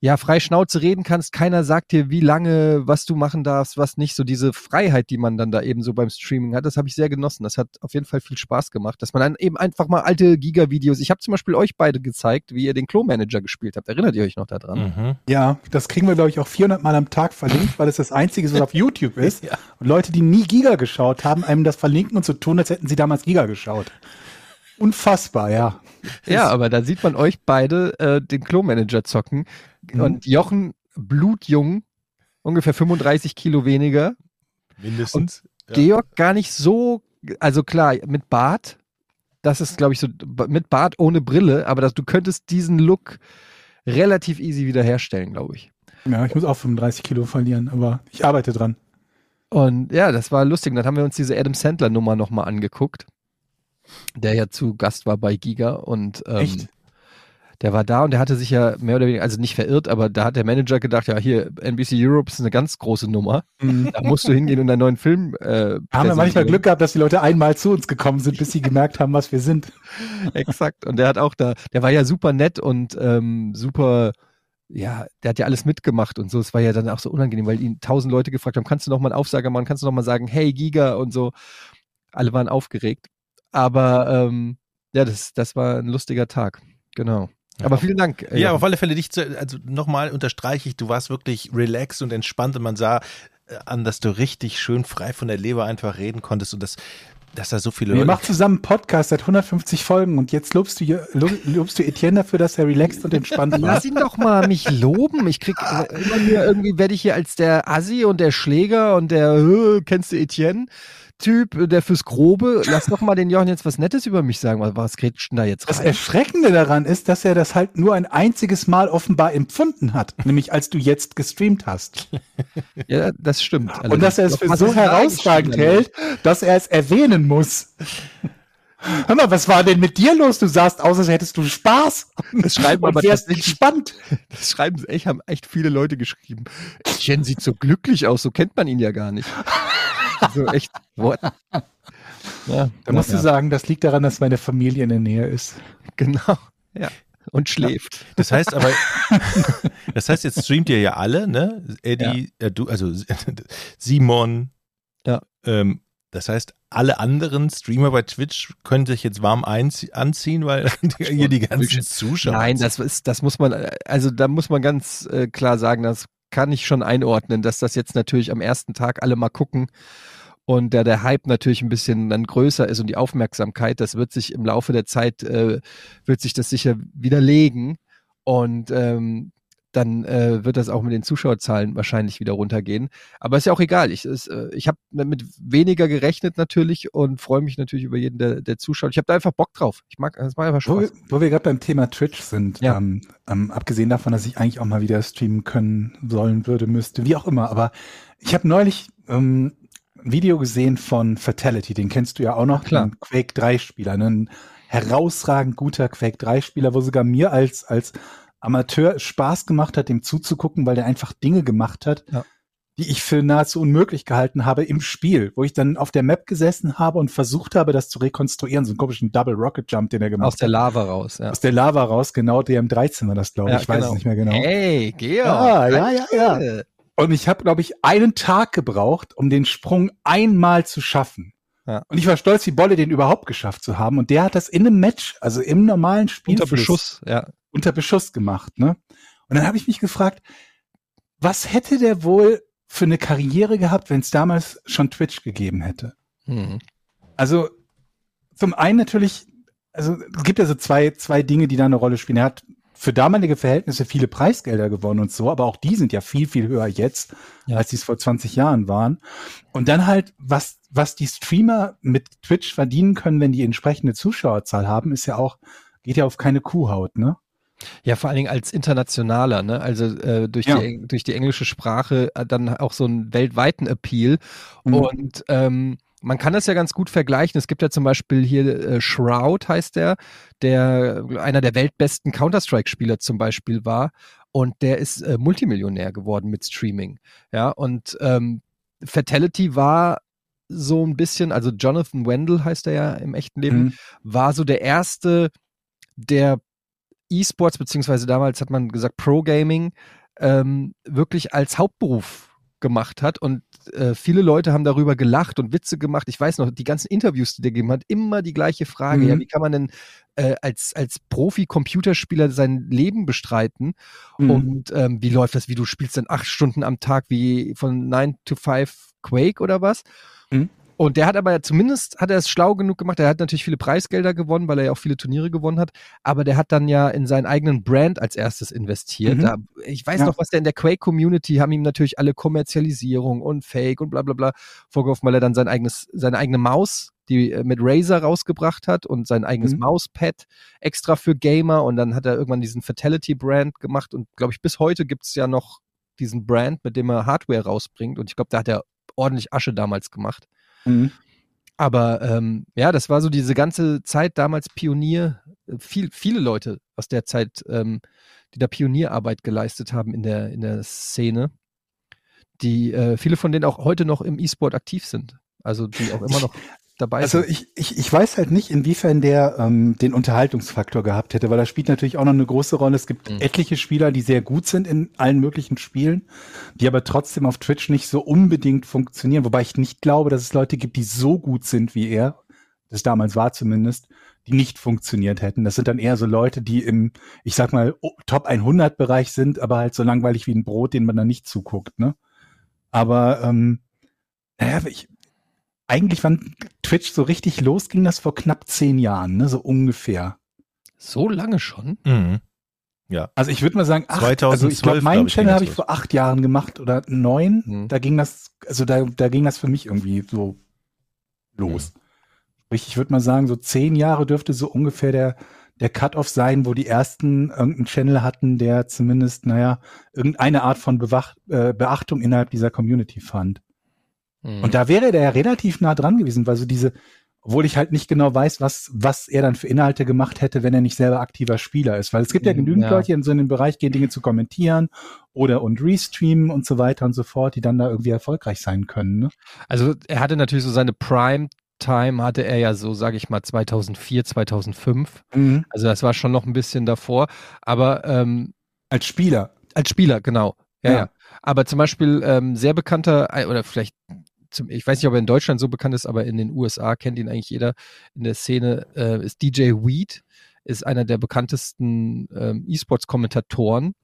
ja, frei Schnauze reden kannst, keiner sagt dir, wie lange, was du machen darfst, was nicht. So diese Freiheit, die man dann da eben so beim Streaming hat, das habe ich sehr genossen. Das hat auf jeden Fall viel Spaß gemacht, dass man dann eben einfach mal alte Giga-Videos. Ich habe zum Beispiel euch beide gezeigt, wie ihr den Klo-Manager gespielt habt. Erinnert ihr euch noch daran? Mhm. Ja, das kriegen wir, glaube ich, auch 400 Mal am Tag verlinkt, weil es das Einzige ist, was auf YouTube ist. Ja. Und Leute, die nie Giga geschaut haben, einem das verlinken und so tun, als hätten sie damals Giga geschaut. Unfassbar, ja. Ja, aber da sieht man euch beide äh, den Klo-Manager zocken. Mhm. Und Jochen blutjung, ungefähr 35 Kilo weniger. Mindestens. Ja. Georg gar nicht so, also klar, mit Bart, das ist, glaube ich, so mit Bart ohne Brille, aber das, du könntest diesen Look relativ easy wiederherstellen, glaube ich. Ja, ich muss auch 35 Kilo verlieren, aber ich arbeite dran. Und ja, das war lustig. Und dann haben wir uns diese Adam Sandler Nummer nochmal angeguckt, der ja zu Gast war bei Giga und ähm, Echt? der war da und der hatte sich ja mehr oder weniger, also nicht verirrt, aber da hat der Manager gedacht, ja, hier, NBC Europe ist eine ganz große Nummer. Mhm. Da musst du hingehen und einen neuen Film äh, Haben wir manchmal. Glück gehabt, dass die Leute einmal zu uns gekommen sind, bis sie gemerkt haben, was wir sind. Exakt. Und der hat auch da, der war ja super nett und ähm, super, ja, der hat ja alles mitgemacht und so. Es war ja dann auch so unangenehm, weil ihn tausend Leute gefragt haben, kannst du noch mal einen Aufsager machen, kannst du noch mal sagen, hey Giga und so. Alle waren aufgeregt. Aber ähm, ja, das, das war ein lustiger Tag. Genau. Aber vielen Dank. Ja, auf alle Fälle dich zu, also nochmal unterstreiche ich, du warst wirklich relaxed und entspannt und man sah äh, an, dass du richtig schön frei von der Leber einfach reden konntest und das, dass da so viele Wir Leute. machen zusammen einen Podcast seit 150 Folgen und jetzt lobst du, lo- lobst du Etienne dafür, dass er relaxed und entspannt war. Lass ihn doch mal mich loben. Ich krieg äh, immer mir irgendwie werde ich hier als der Assi und der Schläger und der äh, kennst du Etienne Typ, äh, der fürs Grobe. Lass doch mal den Jochen jetzt was Nettes über mich sagen. Was, was kriegst du denn da jetzt Das rein? Erschreckende daran ist, dass er das halt nur ein einziges Mal offenbar empfunden hat, nämlich als du jetzt gestreamt hast. Ja, das stimmt. Und dass er es für so herausragend hält, dass er es erwähnen muss. Hör mal, was war denn mit dir los? Du sahst aus, als hättest du Spaß. Das schreiben aber wärst tatsächlich- gespannt. Das schreiben sie echt, haben echt viele Leute geschrieben. Etienne sieht so glücklich aus, so kennt man ihn ja gar nicht. So echt, what? Ja, Da musst ja, du sagen, das liegt daran, dass meine Familie in der Nähe ist. Genau. Ja. Und schläft. Das heißt aber, das heißt, jetzt streamt ihr ja alle, ne? Eddie, äh, du, also Simon. Ja. Ähm, das heißt, alle anderen Streamer bei Twitch können sich jetzt warm anziehen, weil hier die ganzen. Zuschauer. Nein, das ist, das muss man, äh, also da muss man ganz äh, klar sagen, das kann ich schon einordnen, dass das jetzt natürlich am ersten Tag alle mal gucken und da der Hype natürlich ein bisschen dann größer ist und die Aufmerksamkeit, das wird sich im Laufe der Zeit, äh, wird sich das sicher widerlegen und ähm, dann äh, wird das auch mit den Zuschauerzahlen wahrscheinlich wieder runtergehen. Aber ist ja auch egal. Ich, es, äh, ich habe mit weniger gerechnet natürlich und freue mich natürlich über jeden, der, der zuschaut. Ich habe da einfach Bock drauf. Ich mag, es macht einfach Wo wir, Spaß. wo wir gerade beim Thema Twitch sind, Ja. ähm, ähm, abgesehen davon, dass ich eigentlich auch mal wieder streamen können sollen würde, müsste, wie auch immer, aber ich habe neulich ähm, Video gesehen von Fatality, den kennst du ja auch noch, Klar. den Quake 3 Spieler, ein herausragend guter Quake 3 Spieler, wo sogar mir als, als Amateur Spaß gemacht hat, dem zuzugucken, weil der einfach Dinge gemacht hat, Ja. die ich für nahezu unmöglich gehalten habe im Spiel, wo ich dann auf der Map gesessen habe und versucht habe, das zu rekonstruieren, so einen komischen Double Rocket Jump, den er gemacht Aus der Lava raus, ja. aus der Lava raus, genau DM13 war das, glaube ich. Ja, ich weiß genau. es nicht mehr genau. Hey, Georg. Ah, ja, ja, ja. Und ich habe, glaube ich, einen Tag gebraucht, um den Sprung einmal zu schaffen. Ja. Und ich war stolz wie Bolle, den überhaupt geschafft zu haben. Und der hat das in einem Match, also im normalen Spiel, Unter Beschuss, ja. unter Beschuss gemacht. Ne? Und dann habe ich mich gefragt, was hätte der wohl für eine Karriere gehabt, wenn es damals schon Twitch gegeben hätte? Mhm. Also zum einen natürlich, also es gibt ja so zwei, zwei Dinge, die da eine Rolle spielen. Er hat für damalige Verhältnisse viele Preisgelder gewonnen und so, aber auch die sind ja viel, viel höher jetzt, Ja. als die es vor 20 Jahren waren. Und dann halt, was, was die Streamer mit Twitch verdienen können, wenn die entsprechende Zuschauerzahl haben, ist ja auch, geht ja auf keine Kuhhaut, ne? Ja, vor allen Dingen als internationaler, ne? Also äh, durch, Ja. die, durch die englische Sprache äh, dann auch so einen weltweiten Appeal. Mhm. Und ähm, man kann das ja ganz gut vergleichen. Es gibt ja zum Beispiel hier äh, Shroud heißt der, der einer der weltbesten Counter-Strike-Spieler zum Beispiel war. Und der ist äh, Multimillionär geworden mit Streaming. Ja, und ähm, Fatality war so ein bisschen, also Jonathan Wendell heißt er ja im echten Leben, Mhm. war so der erste, der E-Sports, beziehungsweise damals hat man gesagt Pro-Gaming, ähm, wirklich als Hauptberuf gemacht hat und äh, viele Leute haben darüber gelacht und Witze gemacht. Ich weiß noch, die ganzen Interviews, die der gegeben hat, immer die gleiche Frage. Mhm. Ja, wie kann man denn äh, als, als Profi-Computerspieler sein Leben bestreiten? Mhm. Und ähm, wie läuft das? Wie du spielst dann acht Stunden am Tag wie von 9 to 5 Quake oder was? Mhm. Und der hat aber zumindest hat er es schlau genug gemacht. Er hat natürlich viele Preisgelder gewonnen, weil er ja auch viele Turniere gewonnen hat. Aber der hat dann ja in seinen eigenen Brand als erstes investiert. Mhm. Da, ich weiß Ja. noch, was der in der Quake-Community haben ihm natürlich alle Kommerzialisierung und Fake und bla bla bla vorgeworfen, weil er dann sein eigenes, seine eigene Maus, die äh, mit Razer rausgebracht hat und sein eigenes Mhm. Mauspad extra für Gamer. Und dann hat er irgendwann diesen Fatality-Brand gemacht. Und glaube ich, bis heute gibt es ja noch diesen Brand, mit dem er Hardware rausbringt. Und ich glaube, da hat er ordentlich Asche damals gemacht. Mhm. Aber ähm, ja, das war so diese ganze Zeit damals Pionier. äh, Viel, viele Leute aus der Zeit, ähm, die da Pionierarbeit geleistet haben in der, in der Szene, die äh, viele von denen auch heute noch im E-Sport aktiv sind. Also die auch immer noch dabei Also sind. ich, ich, ich weiß halt nicht, inwiefern der ähm, den Unterhaltungsfaktor gehabt hätte, weil da spielt natürlich auch noch eine große Rolle. Es gibt Mhm. etliche Spieler, die sehr gut sind in allen möglichen Spielen, die aber trotzdem auf Twitch nicht so unbedingt funktionieren. Wobei ich nicht glaube, dass es Leute gibt, die so gut sind wie er, das damals war zumindest, die nicht funktioniert hätten. Das sind dann eher so Leute, die im, ich sag mal, Top 100 Bereich sind, aber halt so langweilig wie ein Brot, den man dann nicht zuguckt. Ne? Aber ähm, naja, ich, eigentlich, wann Twitch so richtig los, ging das vor knapp zehn Jahren, ne? so ungefähr. So lange schon? Mhm. Ja. Also ich würde mal sagen, acht, 2012, also ich glaube, glaub meinen ich, Channel habe ich vor acht Jahren gemacht oder neun. Mhm. Da ging das, also da, da ging das für mich irgendwie so los. Sprich, ich würde mal sagen, so zehn Jahre dürfte so ungefähr der, der Cut-off sein, wo die ersten irgendeinen Channel hatten, der zumindest, naja, irgendeine Art von Bewach äh, Beachtung innerhalb dieser Community fand. Mhm. Und da wäre der ja relativ nah dran gewesen, weil so diese, obwohl ich halt nicht genau weiß, was, was er dann für Inhalte gemacht hätte, wenn er nicht selber aktiver Spieler ist. Weil es gibt ja Mhm, genügend ja. Leute, die in so einen Bereich gehen, Dinge zu kommentieren oder und restreamen und so weiter und so fort, die dann da irgendwie erfolgreich sein können. Ne? Also er hatte natürlich so seine Prime-Time, hatte er ja so, sage ich mal, 2004, 2005. Mhm. Also das war schon noch ein bisschen davor. Aber ähm, Als Spieler. Als Spieler, genau. Ja, ja. Ja. Aber zum Beispiel ähm, sehr bekannter, äh, oder vielleicht, zum, ich weiß nicht, ob er in Deutschland so bekannt ist, aber in den USA kennt ihn eigentlich jeder in der Szene, äh, ist DJ Weed, ist einer der bekanntesten ähm, E-Sports-Kommentatoren.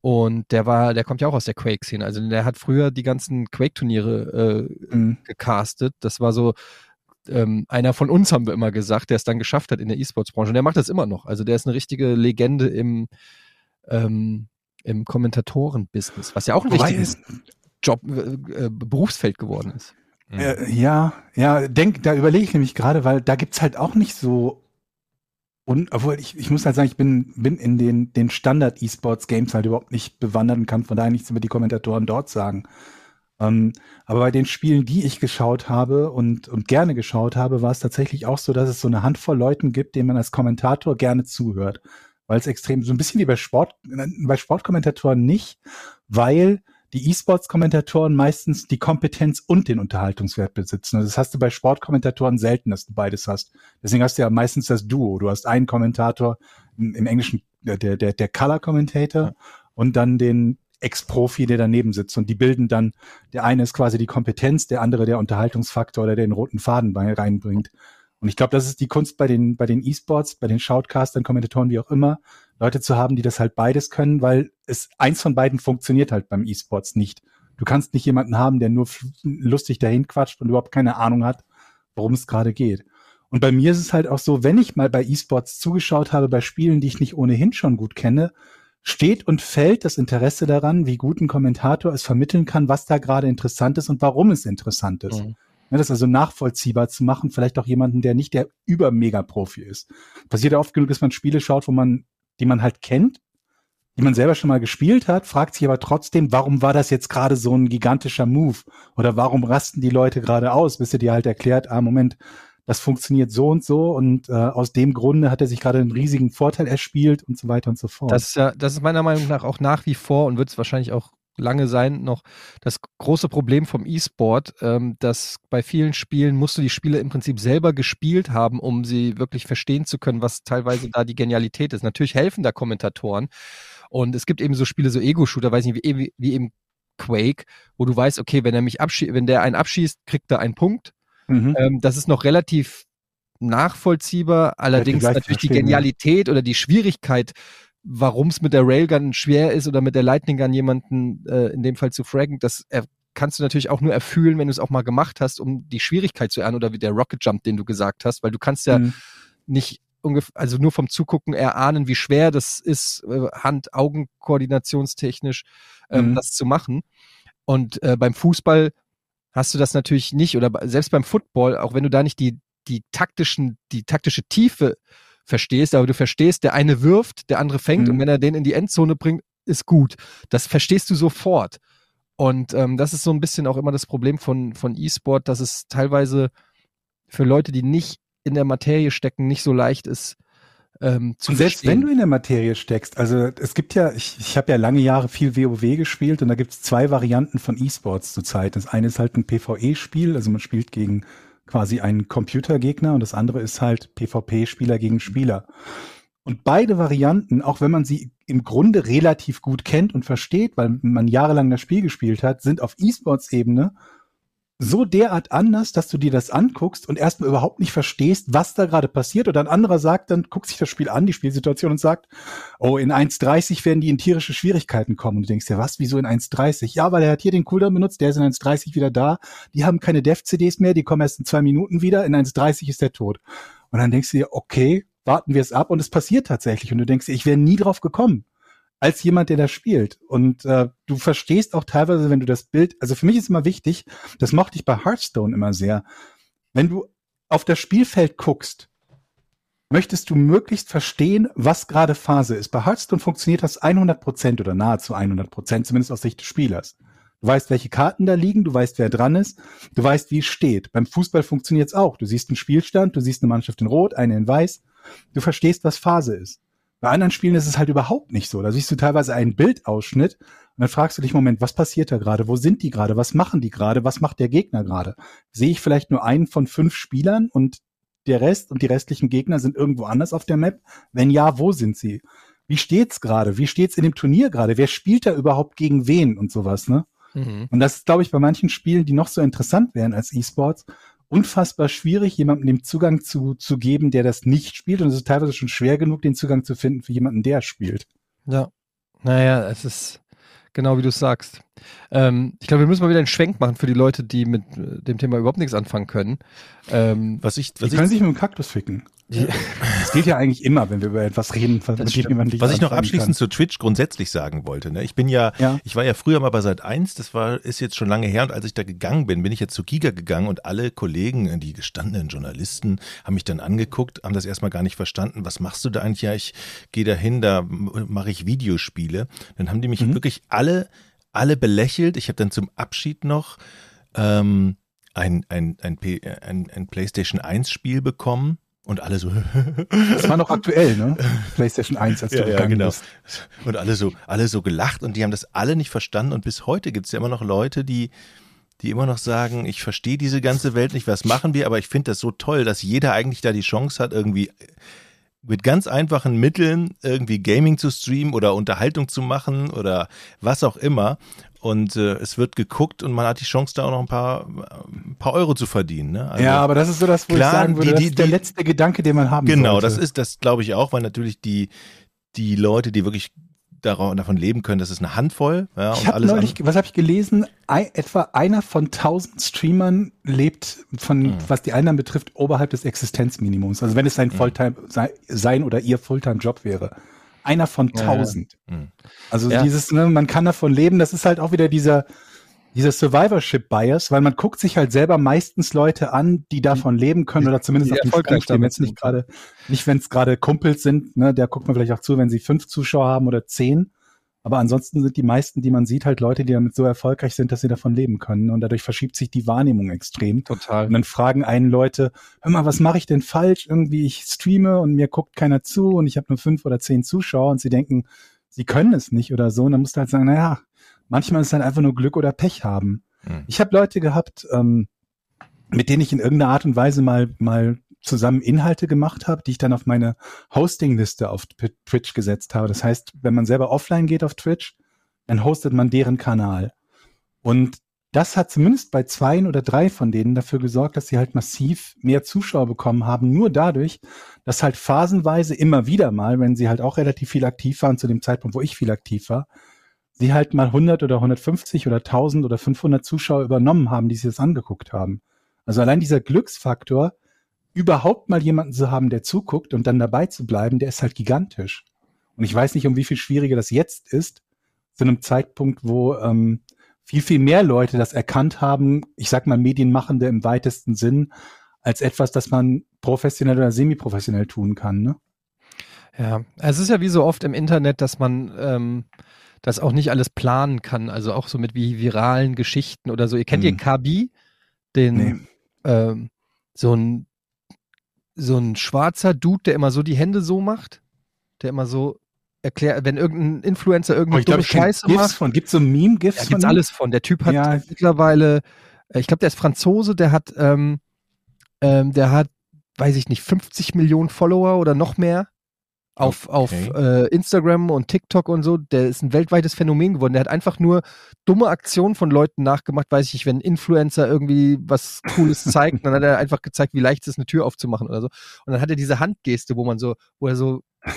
Und der war, der kommt ja auch aus der Quake-Szene. Also der hat früher die ganzen Quake-Turniere äh, Mhm. gecastet. Das war so ähm, einer von uns, haben wir immer gesagt, der es dann geschafft hat in der E-Sports-Branche. Und der macht das immer noch. Also der ist eine richtige Legende im, ähm, im Kommentatoren-Business, was ja auch ein wichtiges Job, äh, äh, Berufsfeld geworden ist. Mhm. Äh, ja, ja, denk, da überlege ich nämlich gerade, weil da gibt's halt auch nicht so und obwohl ich, ich muss halt sagen, ich bin, bin in den, den Standard-E-Sports-Games halt überhaupt nicht bewandert und kann von daher nichts über die Kommentatoren dort sagen. Ähm, aber bei den Spielen, die ich geschaut habe und, und gerne geschaut habe, war es tatsächlich auch so, dass es so eine Handvoll Leuten gibt, denen man als Kommentator gerne zuhört. Weil es extrem, so ein bisschen wie bei Sport, bei Sportkommentatoren nicht, weil die E-Sports-Kommentatoren meistens die Kompetenz und den Unterhaltungswert besitzen. Also das hast du bei Sportkommentatoren selten, dass du beides hast. Deswegen hast du ja meistens das Duo. Du hast einen Kommentator, im, Englischen der, der, der, der Color-Commentator Ja. und dann den Ex-Profi, der daneben sitzt. Und die bilden dann, der eine ist quasi die Kompetenz, der andere der Unterhaltungsfaktor, der den roten Faden reinbringt. Und ich glaube, das ist die Kunst bei den, bei den E-Sports, bei den Shoutcastern, Kommentatoren, wie auch immer, Leute zu haben, die das halt beides können, weil es eins von beiden funktioniert halt beim E-Sports nicht. Du kannst nicht jemanden haben, der nur lustig dahin quatscht und überhaupt keine Ahnung hat, worum es gerade geht. Und bei mir ist es halt auch so, wenn ich mal bei E-Sports zugeschaut habe, bei Spielen, die ich nicht ohnehin schon gut kenne, steht und fällt das Interesse daran, wie gut ein Kommentator es vermitteln kann, was da gerade interessant ist und warum es interessant ist. Mhm. Ja, das also nachvollziehbar zu machen, vielleicht auch jemanden, der nicht der Über-Mega-Profi ist. Passiert ja oft genug, dass man Spiele schaut, wo man, die man halt kennt, die man selber schon mal gespielt hat, fragt sich aber trotzdem, warum war das jetzt gerade so ein gigantischer Move? Oder warum rasten die Leute gerade aus, bis er dir halt erklärt, ah, Moment, das funktioniert so und so und äh, aus dem Grunde hat er sich gerade einen riesigen Vorteil erspielt und so weiter und so fort. Das ist ja, das ist meiner Meinung nach auch nach wie vor und wird es wahrscheinlich auch lange sein noch das große Problem vom E-Sport, ähm, dass bei vielen Spielen musst du die Spiele im Prinzip selber gespielt haben, um sie wirklich verstehen zu können, was teilweise da die Genialität ist. Natürlich helfen da Kommentatoren und es gibt eben so Spiele, so Ego-Shooter, weiß nicht, wie, wie eben Quake, wo du weißt, okay, wenn er mich abschießt, wenn der einen abschießt, kriegt er einen Punkt Mhm. Ähm, das ist noch relativ nachvollziehbar. Allerdings natürlich die Genialität oder die Schwierigkeit, warum es mit der Railgun schwer ist oder mit der Lightning Gun jemanden äh, in dem Fall zu fraggen, das er, kannst du natürlich auch nur erfüllen, wenn du es auch mal gemacht hast, um die Schwierigkeit zu erahnen oder wie der Rocket Jump, den du gesagt hast, weil du kannst ja mhm. nicht ungefähr, also nur vom Zugucken erahnen, wie schwer das ist, äh, Hand-Augen-Koordinationstechnisch ähm, mhm. das zu machen. Und äh, beim Fußball hast du das natürlich nicht oder selbst beim Football, auch wenn du da nicht die, die taktischen, die taktische Tiefe verstehst, aber du verstehst, der eine wirft, der andere fängt mhm. und wenn er den in die Endzone bringt, ist gut. Das verstehst du sofort. Und ähm, das ist so ein bisschen auch immer das Problem von, von E-Sport, dass es teilweise für Leute, die nicht in der Materie stecken, nicht so leicht ist, ähm, zu und selbst wenn du in der Materie steckst, also es gibt ja, ich, ich habe ja lange Jahre viel WoW gespielt und da gibt es zwei Varianten von E-Sports zurzeit. Das eine ist halt ein PvE-Spiel, also man spielt gegen quasi einen Computergegner und das andere ist halt PvP-Spieler gegen Spieler. Und beide Varianten, auch wenn man sie im Grunde relativ gut kennt und versteht, weil man jahrelang das Spiel gespielt hat, sind auf E-Sports-Ebene so derart anders, dass du dir das anguckst und erstmal überhaupt nicht verstehst, was da gerade passiert. Oder ein anderer sagt, dann guckt sich das Spiel an, die Spielsituation und sagt, oh, in 1.30 werden die in tierische Schwierigkeiten kommen. Und du denkst ja, was, wieso in 1.30? Ja, weil er hat hier den Cooldown benutzt, der ist in 1.30 wieder da. Die haben keine Dev-CDs mehr, die kommen erst in zwei Minuten wieder, in 1.30 ist der tot. Und dann denkst du dir, okay, warten wir es ab und es passiert tatsächlich. Und du denkst dir, ich wäre nie drauf gekommen als jemand, der da spielt. Und äh, du verstehst auch teilweise, wenn du das Bild, also für mich ist immer wichtig, das mochte ich bei Hearthstone immer sehr, wenn du auf das Spielfeld guckst, möchtest du möglichst verstehen, was gerade Phase ist. Bei Hearthstone funktioniert das 100 Prozent oder nahezu 100 Prozent, zumindest aus Sicht des Spielers. Du weißt, welche Karten da liegen, du weißt, wer dran ist, du weißt, wie es steht. Beim Fußball funktioniert es auch. Du siehst einen Spielstand, du siehst eine Mannschaft in Rot, eine in Weiß. Du verstehst, was Phase ist. Bei anderen Spielen ist es halt überhaupt nicht so. Da siehst du teilweise einen Bildausschnitt und dann fragst du dich, Moment, was passiert da gerade? Wo sind die gerade? Was machen die gerade? Was macht der Gegner gerade? Sehe ich vielleicht nur einen von fünf Spielern und der Rest und die restlichen Gegner sind irgendwo anders auf der Map? Wenn ja, wo sind sie? Wie steht's gerade? Wie steht's in dem Turnier gerade? Wer spielt da überhaupt gegen wen und sowas, ne? Mhm. Und das ist, glaube ich, bei manchen Spielen, die noch so interessant wären als E-Sports, unfassbar schwierig, jemandem den Zugang zu, zu geben, der das nicht spielt. Und es ist teilweise schon schwer genug, den Zugang zu finden für jemanden, der spielt. Ja. Naja, es ist genau wie du sagst. Ähm, ich glaube, wir müssen mal wieder einen Schwenk machen für die Leute, die mit äh, dem Thema überhaupt nichts anfangen können. Ähm, was ich, was die können sich mit dem Kaktus ficken. Das geht ja eigentlich immer, wenn wir über etwas reden, was, mit dem man nicht Was ich noch abschließend kann. zu Twitch grundsätzlich sagen wollte, ne? Ich bin ja, ja, ich war ja früher mal bei Sat 1, das war, ist jetzt schon lange her und als ich da gegangen bin, bin ich jetzt zu Giga gegangen und alle Kollegen, die gestandenen Journalisten, haben mich dann angeguckt, haben das erstmal gar nicht verstanden. Was machst du da eigentlich? Ja, ich gehe dahin, da mache ich Videospiele. Dann haben die mich mhm. wirklich alle, alle belächelt. Ich habe dann zum Abschied noch ähm, ein, ein, ein, ein, ein PlayStation 1 Spiel bekommen und alle so. das war noch aktuell, ne? PlayStation 1, als du ja, ja, genau. bist. Und alle so, alle so gelacht und die haben das alle nicht verstanden. Und bis heute gibt es ja immer noch Leute, die, die immer noch sagen, ich verstehe diese ganze Welt nicht, was machen wir, aber ich finde das so toll, dass jeder eigentlich da die Chance hat, irgendwie mit ganz einfachen Mitteln irgendwie Gaming zu streamen oder Unterhaltung zu machen oder was auch immer. Und äh, es wird geguckt und man hat die Chance, da auch noch ein paar, ein paar Euro zu verdienen. Ne? Also, ja, aber das ist so das, wo klar, ich sagen würde, die, die, das ist der letzte Gedanke, den man haben Genau, sollte. das ist das, glaube ich auch, weil natürlich die, die Leute, die wirklich davon leben können, das ist eine Handvoll. Ja, Ich habe neulich, was habe ich gelesen? Ei, etwa einer von tausend Streamern lebt von, Mhm. was die Einnahmen betrifft, oberhalb des Existenzminimums. Also wenn es sein Fulltime, sei, sein oder ihr Fulltime-Job wäre. Einer von Ja, ja. tausend. Mhm. Also Ja. dieses, ne, man kann davon leben, das ist halt auch wieder dieser, dieser Survivorship-Bias, weil man guckt sich halt selber meistens Leute an, die davon leben können oder zumindest die auf dem erfolgreich stehen, wenn es nicht gerade, nicht wenn es gerade Kumpels sind, ne, der guckt man vielleicht auch zu, wenn sie fünf Zuschauer haben oder zehn. Aber ansonsten sind die meisten, die man sieht, halt Leute, die damit so erfolgreich sind, dass sie davon leben können. Und dadurch verschiebt sich die Wahrnehmung extrem. Total. Und dann fragen einen Leute, hör mal, was mache ich denn falsch? Irgendwie, ich streame und mir guckt keiner zu und ich habe nur fünf oder zehn Zuschauer und sie denken, sie können es nicht oder so. Und dann musst du halt sagen, naja, manchmal ist es halt einfach nur Glück oder Pech haben. Mhm. Ich habe Leute gehabt, ähm, mit denen ich in irgendeiner Art und Weise mal, mal zusammen Inhalte gemacht habe, die ich dann auf meine Hosting-Liste auf Twi- Twitch gesetzt habe. Das heißt, wenn man selber offline geht auf Twitch, dann hostet man deren Kanal. Und das hat zumindest bei zwei oder drei von denen dafür gesorgt, dass sie halt massiv mehr Zuschauer bekommen haben, nur dadurch, dass halt phasenweise immer wieder mal, wenn sie halt auch relativ viel aktiv waren zu dem Zeitpunkt, wo ich viel aktiv war, sie halt mal 100 oder 150 oder 1000 oder 500 Zuschauer übernommen haben, die sich das angeguckt haben. Also allein dieser Glücksfaktor, überhaupt mal jemanden zu haben, der zuguckt und dann dabei zu bleiben, der ist halt gigantisch. Und ich weiß nicht, um wie viel schwieriger das jetzt ist, zu einem Zeitpunkt, wo ähm, viel, viel mehr Leute das erkannt haben, ich sag mal Medienmachende im weitesten Sinn, als etwas, das man professionell oder semi-professionell tun kann. Ne? Ja, es ist ja wie so oft im Internet, dass man ähm, das auch nicht alles planen kann. Also auch so mit wie viralen Geschichten oder so. Ihr kennt Mhm. ihr Kabi, den Nee. ähm, so ein so ein schwarzer Dude, der immer so die Hände so macht, der immer so erklärt, wenn irgendein Influencer Oh, irgendeine ich kenn Scheiße GIFs macht. von, gibt's so Meme-GIFs Da von gibt's ihm? alles von. Der Typ hat Ja. mittlerweile, äh, ich glaube, der ist Franzose, der hat, ähm, ähm, der hat, weiß ich nicht, 50 Millionen Follower oder noch mehr auf, auf Okay. äh, Instagram und TikTok und so. Der ist ein weltweites Phänomen geworden. Der hat einfach nur dumme Aktionen von Leuten nachgemacht, weiß ich nicht, wenn ein Influencer irgendwie was Cooles zeigt, dann hat er einfach gezeigt, wie leicht es ist, eine Tür aufzumachen oder so. Und dann hat er diese Handgeste, wo man so, wo er so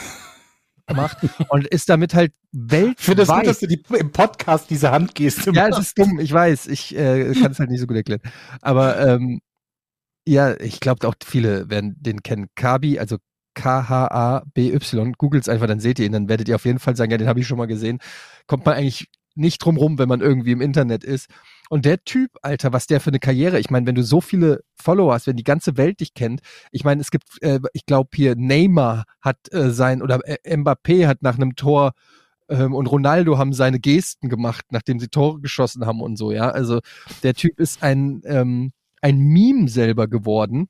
macht und ist damit halt weltweit. Ich finde das gut, dass du die, im Podcast diese Handgeste Ja, es machst. ist dumm, ich weiß. Ich äh, kann es halt nicht so gut erklären. Aber ähm, ja, ich glaube auch viele werden den kennen. Kabi, also K-H-A-B-Y. Googles einfach, dann seht ihr ihn, dann werdet ihr auf jeden Fall sagen, ja, den habe ich schon mal gesehen. Kommt man eigentlich nicht drum rum, wenn man irgendwie im Internet ist. Und der Typ, Alter, was der für eine Karriere, ich meine, wenn du so viele Follower hast, wenn die ganze Welt dich kennt, ich meine, es gibt, äh, ich glaube hier Neymar hat äh, sein, oder äh, Mbappé hat nach einem Tor ähm, und Ronaldo haben seine Gesten gemacht, nachdem sie Tore geschossen haben und so, ja. Also der Typ ist ein, ähm, ein Meme selber geworden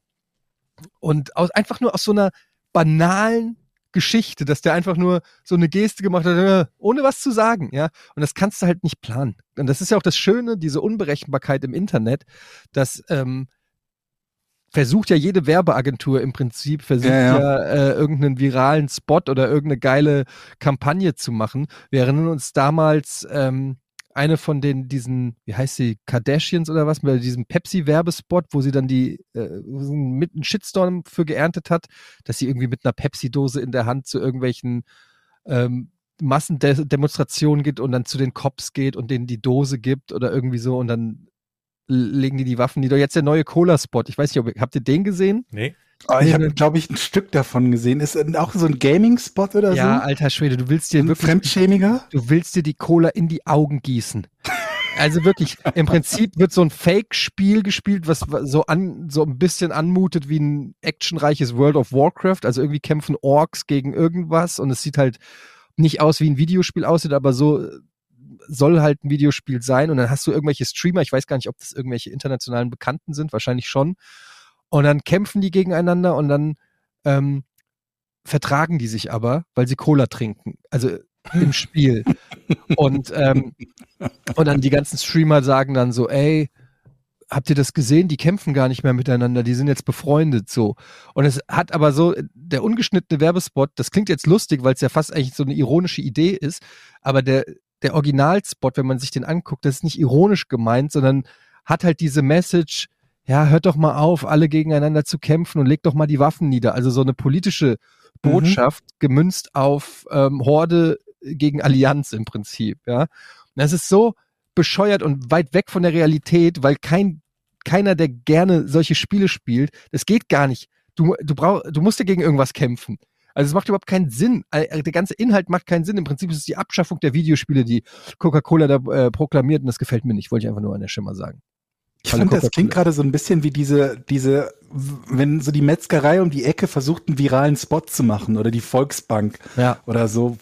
und aus, einfach nur aus so einer banalen Geschichte, dass der einfach nur so eine Geste gemacht hat, äh, ohne was zu sagen, ja. Und das kannst du halt nicht planen. Und das ist ja auch das Schöne, diese Unberechenbarkeit im Internet, dass ähm, versucht ja jede Werbeagentur im Prinzip, versucht Ja, ja, ja. äh, irgendeinen viralen Spot oder irgendeine geile Kampagne zu machen. Wir erinnern uns damals ähm, eine von den diesen, wie heißt sie, Kardashians oder was, bei diesem Pepsi-Werbespot, wo sie dann die äh, mit einen Shitstorm für geerntet hat, dass sie irgendwie mit einer Pepsi-Dose in der Hand zu irgendwelchen ähm, Massendemonstrationen geht und dann zu den Cops geht und denen die Dose gibt oder irgendwie so und dann legen die die Waffen nieder. Jetzt der neue Cola-Spot. Ich weiß nicht, ob, habt ihr den gesehen? Nee. Oh, ich habe, glaube ich, ein Stück davon gesehen. Ist auch so ein Gaming-Spot oder Ja, so? alter Schwede, du willst dir Ein wirklich Fremdschämiger? du willst dir die Cola in die Augen gießen. Also wirklich, im Prinzip wird so ein Fake-Spiel gespielt, was so an, so ein bisschen anmutet wie ein actionreiches World of Warcraft. Also irgendwie kämpfen Orks gegen irgendwas und es sieht halt nicht aus wie ein Videospiel aussieht, aber so äh, soll halt ein Videospiel sein. Und dann hast du irgendwelche Streamer, ich weiß gar nicht, ob das irgendwelche internationalen Bekannten sind, wahrscheinlich schon. Und dann kämpfen die gegeneinander und dann ähm, vertragen die sich aber, weil sie Cola trinken. Also im Spiel. Und, ähm, und dann die ganzen Streamer sagen dann so, ey, habt ihr das gesehen? Die kämpfen gar nicht mehr miteinander, die sind jetzt befreundet so. Und es hat aber so, der ungeschnittene Werbespot, das klingt jetzt lustig, weil es ja fast eigentlich so eine ironische Idee ist, aber der, der Originalspot, wenn man sich den anguckt, das ist nicht ironisch gemeint, sondern hat halt diese Message, ja, hört doch mal auf, alle gegeneinander zu kämpfen und legt doch mal die Waffen nieder. Also so eine politische Botschaft gemünzt auf ähm, Horde gegen Allianz im Prinzip, ja. Und das ist so bescheuert und weit weg von der Realität, weil kein, keiner, der gerne solche Spiele spielt, das geht gar nicht. Du, du brauch, du musst ja gegen irgendwas kämpfen. Also es macht überhaupt keinen Sinn. Äh, Der ganze Inhalt macht keinen Sinn. Im Prinzip ist es die Abschaffung der Videospiele, die Coca-Cola da äh, proklamiert und das gefällt mir nicht. Wollte ich einfach nur an der Schimmer sagen. Ich fand, das klingt gerade so ein bisschen wie diese, diese, wenn so die Metzgerei um die Ecke versucht, einen viralen Spot zu machen oder die Volksbank Ja. oder so.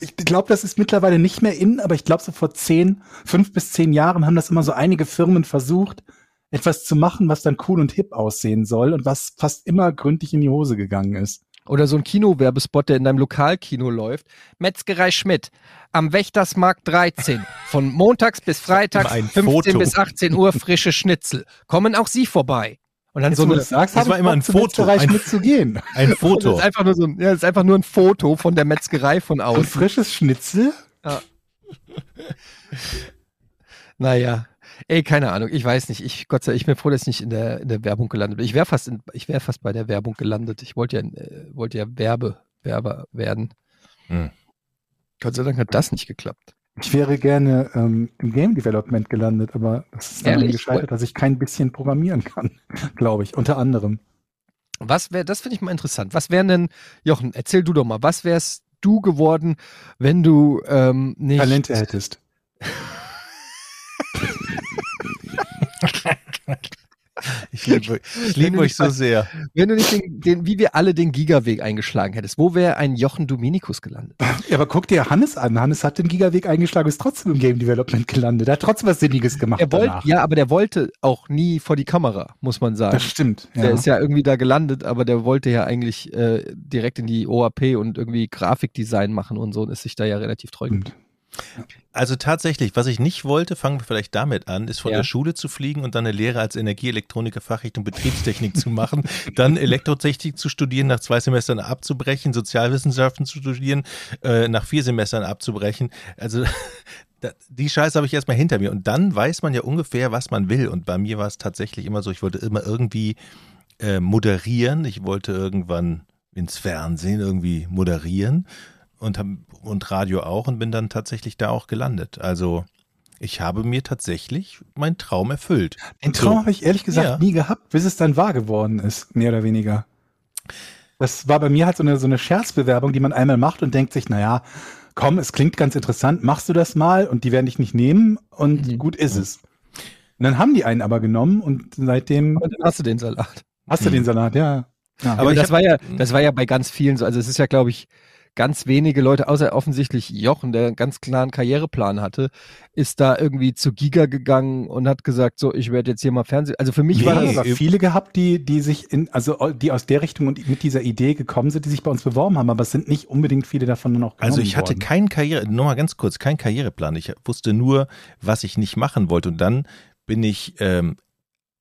Ich glaube, das ist mittlerweile nicht mehr in, aber ich glaube, so vor zehn, fünf bis zehn Jahren haben das immer so einige Firmen versucht, etwas zu machen, was dann cool und hip aussehen soll und was fast immer gründlich in die Hose gegangen ist. Oder so ein Kinowerbespot, der in deinem Lokalkino läuft. Metzgerei Schmidt am Wächtersmarkt 13. Von montags bis freitags Immer ein 15 Foto. bis 18 Uhr frische Schnitzel. Kommen auch Sie vorbei. Und dann Jetzt, so eine, das sagst, das war immer ein Foto, ein- Schmidt zu gehen. Ein das Foto. ist einfach nur so ein, ja, das ist einfach nur ein Foto von der Metzgerei von Ein außen. frisches Schnitzel. Naja. Ey, keine Ahnung, ich weiß nicht. Ich, Gott sei Dank, ich bin froh, dass ich nicht in der, in der Werbung gelandet bin. Ich wäre fast, in, ich wäre fast bei der Werbung gelandet. Ich wollte ja, äh, wollte ja Werbe, Werber werden. Hm. Gott sei Dank hat das nicht geklappt. Ich wäre gerne ähm, im Game Development gelandet, aber das ist daran Ehrlich? gescheitert, dass ich kein bisschen programmieren kann, glaube ich, unter anderem. Was wäre, das finde ich mal interessant. Was wären denn, Jochen, erzähl du doch mal, was wärst du geworden, wenn du ähm, nicht. Talente hättest. Ich liebe, ich liebe euch so sehr. Wenn du nicht den, den, wie wir alle den Gigaweg eingeschlagen hättest, wo wäre ein Jochen Dominikus gelandet? Ja, aber guck dir Hannes an. Hannes hat den Gigaweg eingeschlagen, ist trotzdem im Game Development gelandet. Er hat trotzdem was Sinniges gemacht Er wollte, ja, aber der wollte auch nie vor die Kamera, muss man sagen. Das stimmt. Ja. Der ist ja irgendwie da gelandet, aber der wollte ja eigentlich äh, direkt in die OAP und irgendwie Grafikdesign machen und so und ist sich da ja relativ treu geblieben. Also tatsächlich, was ich nicht wollte, fangen wir vielleicht damit an, ist von Ja. der Schule zu fliegen und dann eine Lehre als Energieelektroniker Fachrichtung Betriebstechnik zu machen, dann Elektrotechnik zu studieren, nach zwei Semestern abzubrechen, Sozialwissenschaften zu studieren, äh, nach vier Semestern abzubrechen. Also die Scheiße habe ich erstmal hinter mir und dann weiß man ja ungefähr, was man will. Und bei mir war es tatsächlich immer so, ich wollte immer irgendwie äh, moderieren, ich wollte irgendwann ins Fernsehen irgendwie moderieren und, und Radio auch und bin dann tatsächlich da auch gelandet. Also ich habe mir tatsächlich meinen Traum erfüllt. Den Traum so. habe ich ehrlich gesagt Ja. nie gehabt, bis es dann wahr geworden ist, mehr oder weniger. Das war bei mir halt so eine, so eine Scherzbewerbung, die man einmal macht und denkt sich, naja, komm, es klingt ganz interessant, machst du das mal und die werden dich nicht nehmen und Mhm. gut ist es. Und dann haben die einen aber genommen und seitdem Und dann hast du den Salat. hast du Mhm. den Salat, ja. ja. Aber Aber das hab- war ja, das war ja bei ganz vielen so. Also es ist ja, glaube ich, ganz wenige Leute, außer offensichtlich Jochen, der einen ganz klaren Karriereplan hatte, ist da irgendwie zu Giga gegangen und hat gesagt, so, ich werde jetzt hier mal Fernsehen. Also für mich Ich war das, aber viele gehabt, die, die sich in, also die aus der Richtung und mit dieser Idee gekommen sind, die sich bei uns beworben haben, aber es sind nicht unbedingt viele davon dann auch genommen Also ich hatte worden. keinen Karriere, nur mal ganz kurz, keinen Karriereplan. Ich wusste nur, was ich nicht machen wollte. Und dann bin ich, ähm,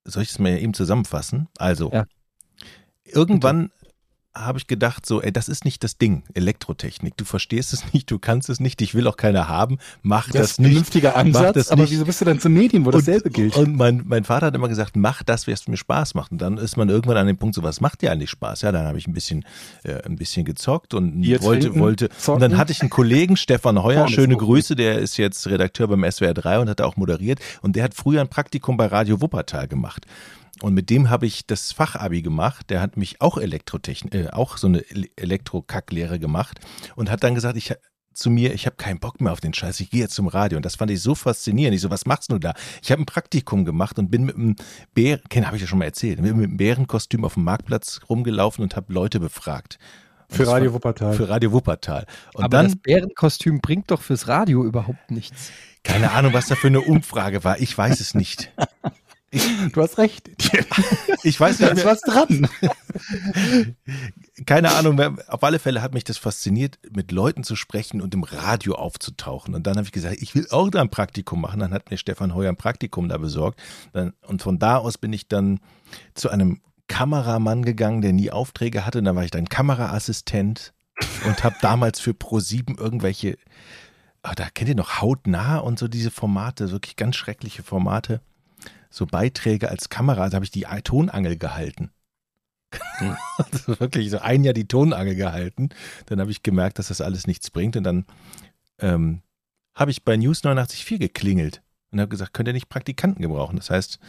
soll ich es mir eben zusammenfassen? Also, Ja. irgendwann habe ich gedacht, so, ey, das ist nicht das Ding, Elektrotechnik. Du verstehst es nicht, du kannst es nicht, ich will auch keiner haben, mach das, das, ist ein nicht. vernünftiger Ansatz, das aber nicht. wieso bist du dann zu Medien, wo dasselbe gilt? Und mein, mein Vater hat immer gesagt, mach das, was mir Spaß macht. Und dann ist man irgendwann an dem Punkt, so was macht dir eigentlich Spaß? Ja, dann habe ich ein bisschen, äh, ein bisschen gezockt und Bier wollte, trinken, wollte. zocken. Und dann hatte ich einen Kollegen, Stefan Heuer, Vorne schöne. Grüße, der ist jetzt Redakteur beim SWR 3 und hat da auch moderiert. Und der hat früher ein Praktikum bei Radio Wuppertal gemacht. Und mit dem habe ich das Fachabi gemacht. Der hat mich auch Elektrotechnik, äh, auch so eine Ele- Elektrokacklehre gemacht und hat dann gesagt, ich zu mir, ich habe keinen Bock mehr auf den Scheiß, ich gehe jetzt zum Radio. Und das fand ich so faszinierend. Ich so, was machst du da? Ich habe ein Praktikum gemacht und bin mit einem Bären, kenn, habe ich ja schon mal erzählt, mit einem Bärenkostüm auf dem Marktplatz rumgelaufen und habe Leute befragt. Und Für Radio war- Wuppertal. Für Radio Wuppertal. Und aber dann, das Bärenkostüm bringt doch fürs Radio überhaupt nichts. keine Ahnung, was da für eine Umfrage war. Ich weiß es nicht. du hast recht. Ich weiß Da nicht ist mehr. was dran. keine Ahnung, auf alle Fälle hat mich das fasziniert, mit Leuten zu sprechen und im Radio aufzutauchen. Und dann habe ich gesagt, ich will auch da ein Praktikum machen. Dann hat mir Stefan Heuer ein Praktikum da besorgt. Und von da aus bin ich dann zu einem Kameramann gegangen, der nie Aufträge hatte. Und dann war ich dann Kameraassistent und habe damals für Pro7 irgendwelche, ah, da kennt ihr noch Hautnah und so diese Formate, wirklich ganz schreckliche Formate. So Beiträge als Kamera, da habe ich die Tonangel gehalten. Also wirklich so ein Jahr die Tonangel gehalten. Dann habe ich gemerkt, dass das alles nichts bringt. Und dann ähm, habe ich bei News 89.4 geklingelt und habe gesagt, könnt ihr nicht Praktikanten gebrauchen? Das heißt,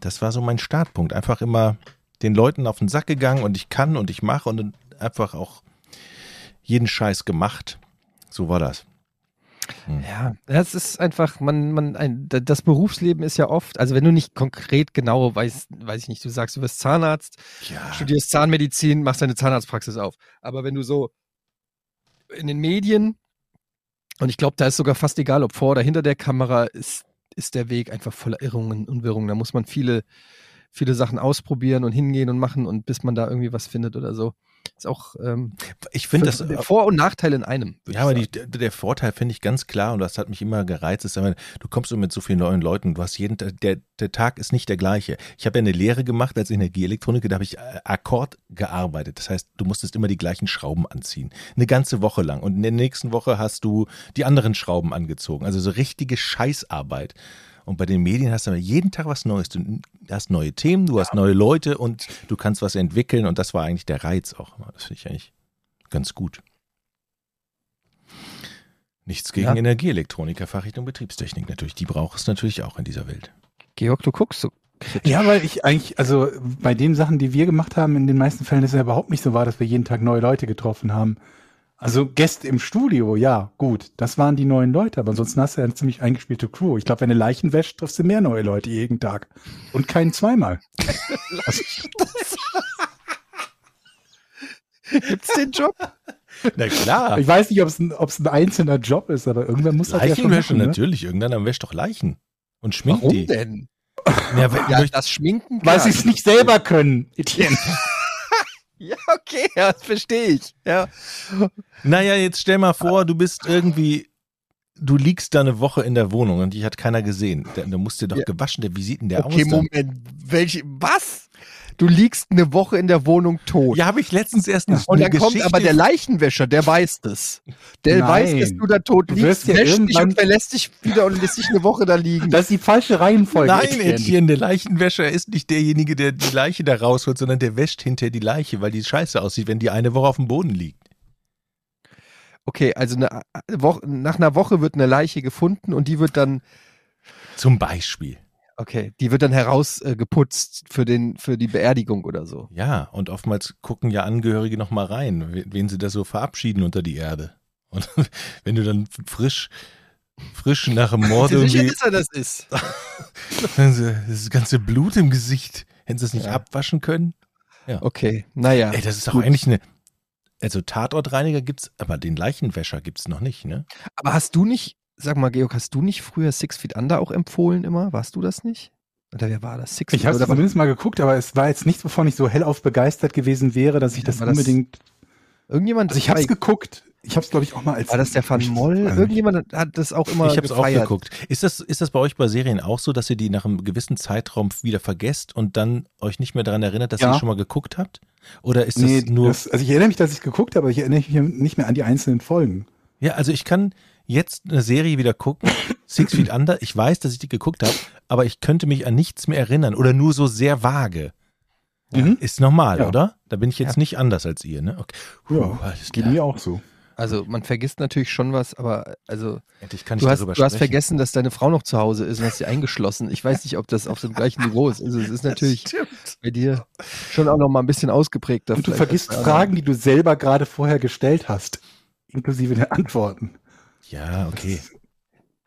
das war so mein Startpunkt. Einfach immer den Leuten auf den Sack gegangen und ich kann und ich mache und einfach auch jeden Scheiß gemacht. So war das. Ja, das ist einfach, man, man, ein, das Berufsleben ist ja oft, also wenn du nicht konkret genau weißt, weiß ich nicht, du sagst, du wirst Zahnarzt, Ja. studierst Zahnmedizin, machst deine Zahnarztpraxis auf. Aber wenn du so in den Medien, und ich glaube, da ist sogar fast egal, ob vor oder hinter der Kamera, ist, ist der Weg einfach voller Irrungen und Wirrungen. Da muss man viele, viele Sachen ausprobieren und hingehen und machen und bis man da irgendwie was findet oder so. Ist auch ähm, Ich finde das. Vor- und Nachteil in einem. Ja, aber die, der, Vorteil finde ich ganz klar und das hat mich immer gereizt, ist, du kommst mit so vielen neuen Leuten, du hast jeden Tag, der, der Tag ist nicht der gleiche. Ich habe ja eine Lehre gemacht als Energieelektroniker, da habe ich äh, Akkord gearbeitet. Das heißt, du musstest immer die gleichen Schrauben anziehen. Eine ganze Woche lang. Und in der nächsten Woche hast du die anderen Schrauben angezogen. Also so richtige Scheißarbeit. Und bei den Medien hast du aber jeden Tag was Neues. Du hast neue Themen, du hast neue Leute und du kannst was entwickeln. Und das war eigentlich der Reiz auch. immer. Das finde ich eigentlich ganz gut. Nichts gegen Ja. Energieelektroniker, Fachrichtung Betriebstechnik natürlich. Die braucht es natürlich auch in dieser Welt. Georg, du guckst so. Ja, weil ich eigentlich, also bei den Sachen, die wir gemacht haben, in den meisten Fällen ist es ja überhaupt nicht so wahr, dass wir jeden Tag neue Leute getroffen haben. Also Gäste im Studio, ja, gut, das waren die neuen Leute, aber ansonsten hast du ja eine ziemlich eingespielte Crew. Ich glaube, wenn du Leichen wäschst, triffst du mehr neue Leute jeden Tag. Und keinen zweimal. Gibt's den Job? Na klar. Ich weiß nicht, ob es ein, ob es ein einzelner Job ist, aber irgendwann muss das ja schon Leichenwäsche, machen, ne? natürlich. Irgendwann wäscht doch Leichen. Und schminkt Warum die. denn? Ja, weil, Ja, durch, das Schminken. Weil sie es nicht selber können, Etienne. Ja, okay, ja, das verstehe ich. Ja. naja, jetzt stell mal vor, du bist irgendwie, du liegst da eine Woche in der Wohnung und dich hat keiner gesehen. Da, da musst du doch Ja. gewaschen. Der, wie sieht denn der okay, aus? Dann? Moment. Welche, was? Du liegst eine Woche in der Wohnung tot. Ja, habe ich letztens erst eine, Und eine dann kommt Geschichte aber der Leichenwäscher, der weiß das. Der Nein. weiß, dass du da tot liegst, ja wäscht dich und verlässt dich wieder und lässt dich eine Woche da liegen. Das ist die falsche Reihenfolge. Nein, Etienne, der Leichenwäscher ist nicht derjenige, der die Leiche da rausholt, sondern der wäscht hinterher die Leiche, weil die scheiße aussieht, wenn die eine Woche auf dem Boden liegt. Okay, also eine Woche, nach einer Woche wird eine Leiche gefunden und die wird dann, Zum Beispiel. Okay, die wird dann herausgeputzt äh, für den, für die Beerdigung oder so. Ja, und oftmals gucken ja Angehörige noch mal rein, we- wen sie da so verabschieden unter die Erde. Und wenn du dann frisch, frisch nach dem Mord du sicher, irgendwie dass er das ist? das ganze Blut im Gesicht, hätten sie es nicht Ja. abwaschen können? Okay, naja. Ey, das ist doch eigentlich eine. Also Tatortreiniger gibt's, aber den Leichenwäscher gibt's noch nicht, ne? Aber hast du nicht, sag mal, Georg, hast du nicht früher Six Feet Under auch empfohlen immer? Warst du das nicht? Oder wer war das? Six Ich habe zumindest mal geguckt, aber es war jetzt nichts, wovon ich so hellauf begeistert gewesen wäre, dass ich Ja, das war das- unbedingt. Irgendjemand, Also ich habe es geguckt. Ich habe es, glaube ich, auch mal als. war das der Van Moll? Irgendjemand hat das auch immer ich habe es auch geguckt. Ist das, ist das bei euch bei Serien auch so, dass ihr die nach einem gewissen Zeitraum wieder vergesst und dann euch nicht mehr daran erinnert, dass Ja. ihr schon mal geguckt habt? Oder ist das Nee, nur. das, also ich erinnere mich, dass ich es geguckt habe, aber ich erinnere mich nicht mehr an die einzelnen Folgen. ja, also ich kann jetzt eine Serie wieder gucken, Six Feet Under. Ich weiß, dass ich die geguckt habe, aber ich könnte mich an nichts mehr erinnern oder nur so sehr vage. Mhm. Ist normal, Ja. oder? Da bin ich jetzt Ja. nicht anders als ihr, ne? Okay. Puh, Ja, alles Geht mir auch so. Also man vergisst natürlich schon was, aber also Endlich kann ich du hast, darüber du hast sprechen. vergessen, dass deine Frau noch zu Hause ist und hast sie eingeschlossen. Ich weiß nicht, ob das auf dem gleichen Niveau ist. Also es ist natürlich bei dir schon auch noch mal ein bisschen ausgeprägter. Und du vergisst. Fragen, die du selber gerade vorher gestellt hast. Inklusive der Antworten. Ja, okay.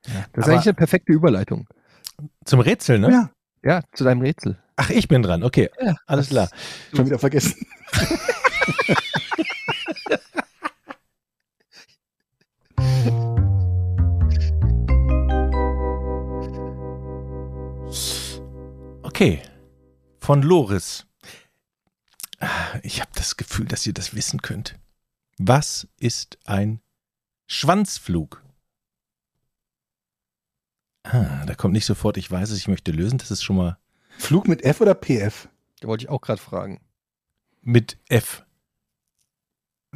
Das ist Aber- eigentlich eine perfekte Überleitung. Zum Rätsel, ne? Ja, Ja, zu deinem Rätsel. Ach, ich bin dran. Okay, Ja, alles das- klar. schon wieder vergessen. Okay. Von Loris. Ich habe das Gefühl, dass ihr das wissen könnt. Was ist ein Schwanzflug? Ah, da kommt nicht sofort, ich weiß es, ich möchte lösen. Das ist schon mal Flug mit F oder PF? Da wollte ich auch gerade fragen. mit F.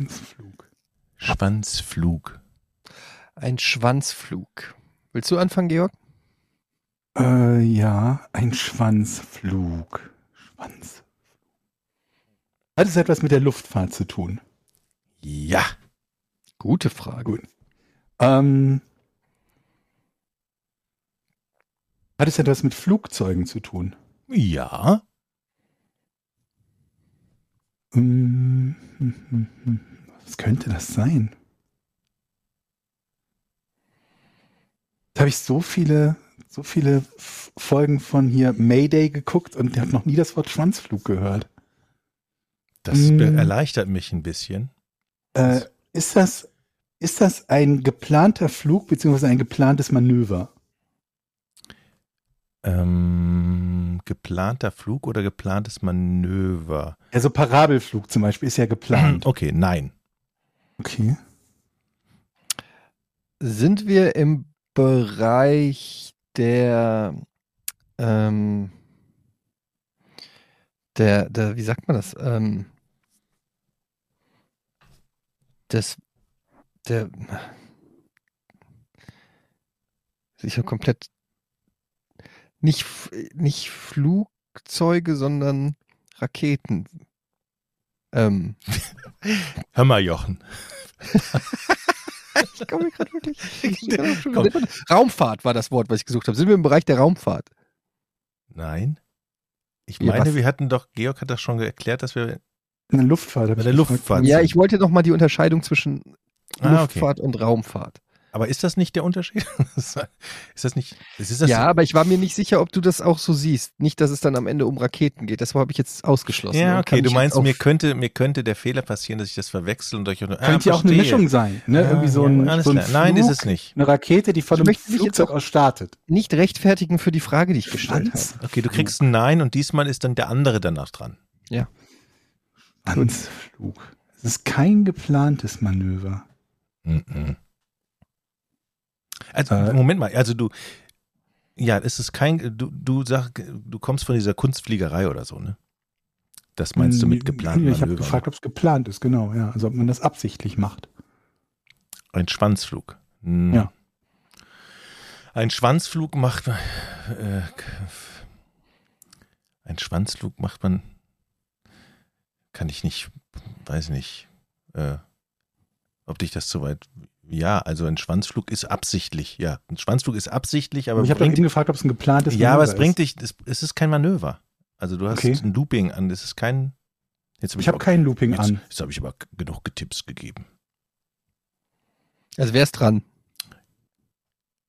Flug. Schwanzflug. Ein Schwanzflug. Willst du anfangen, Georg? Äh, ja, ein Schwanzflug. Schwanz. Hat es etwas mit der Luftfahrt zu tun? Ja. Gute Frage. Gut. Ähm, hat es etwas mit Flugzeugen zu tun? Ja. Ähm, hm, hm, hm. Was könnte das sein? Da habe ich so viele, so viele Folgen von hier Mayday geguckt und habe noch nie das Wort Schwanzflug gehört. Das be- erleichtert mich ein bisschen. Äh, ist das, ist das ein geplanter Flug beziehungsweise ein geplantes Manöver? Ähm, geplanter Flug oder geplantes Manöver? Also Parabelflug zum Beispiel ist ja geplant. Okay, nein. Okay. Sind wir im Bereich der, ähm, der, der, wie sagt man das? Ähm, des, der, ich habe komplett nicht, nicht Flugzeuge, sondern Raketen. Ähm, Hör mal, Jochen. ich komme gerade wirklich. Komm. Raumfahrt war das Wort, was ich gesucht habe. Sind wir im Bereich der Raumfahrt? Nein. Ich Ja, meine, was? wir hatten doch, Georg hat das schon erklärt, dass wir. Eine Luftfahrt. hab Bei der. Luftfahrt. Ja, ich wollte noch mal die Unterscheidung zwischen Ah, okay. Luftfahrt und Raumfahrt. Aber ist das nicht der Unterschied? ist das nicht. Ist das ja, aber ich war mir nicht sicher, ob du das auch so siehst. Nicht, dass es dann am Ende um Raketen geht. Das habe ich jetzt ausgeschlossen. Ja, Und okay. Du meinst, mir könnte, mir könnte der Fehler passieren, dass ich das verwechsel und euch. Ah, Könnte ja auch eine verstehe. Mischung sein. Ne? Ja, Irgendwie so ja, ein, so ein klar. Nein, ist Flug, es nicht. Eine Rakete, die von Ich einem Flugzeug aus startet. nicht rechtfertigen für die Frage, die ich gestellt Schwanz. habe. Okay, du kriegst ein Nein und diesmal ist dann der andere danach dran. Schwanzflug. Es ist kein geplantes Manöver. Mhm. Also, Äh. Moment mal, also du, ja, es ist kein, du, du sag, du kommst von dieser Kunstfliegerei oder so, ne? Das meinst du mit geplanten Ich habe gefragt, ob es geplant ist, genau. Ja, also ob man das absichtlich macht. Ein Schwanzflug. Hm. Ja. Ein Schwanzflug macht man, äh, ein Schwanzflug macht man, kann ich nicht, weiß nicht, äh, ob dich das zu weit, ja, also ein Schwanzflug ist absichtlich, ja, ein Schwanzflug ist absichtlich, aber ich habe eben gefragt, ob es ein geplantes ja, aber es Manöver bringt ist. dich, es, es ist kein Manöver. Also du hast Okay. ein Looping an, das ist kein, jetzt Ich habe aber- kein Looping jetzt, an. Jetzt habe ich aber genug Tipps gegeben. Also wer ist dran?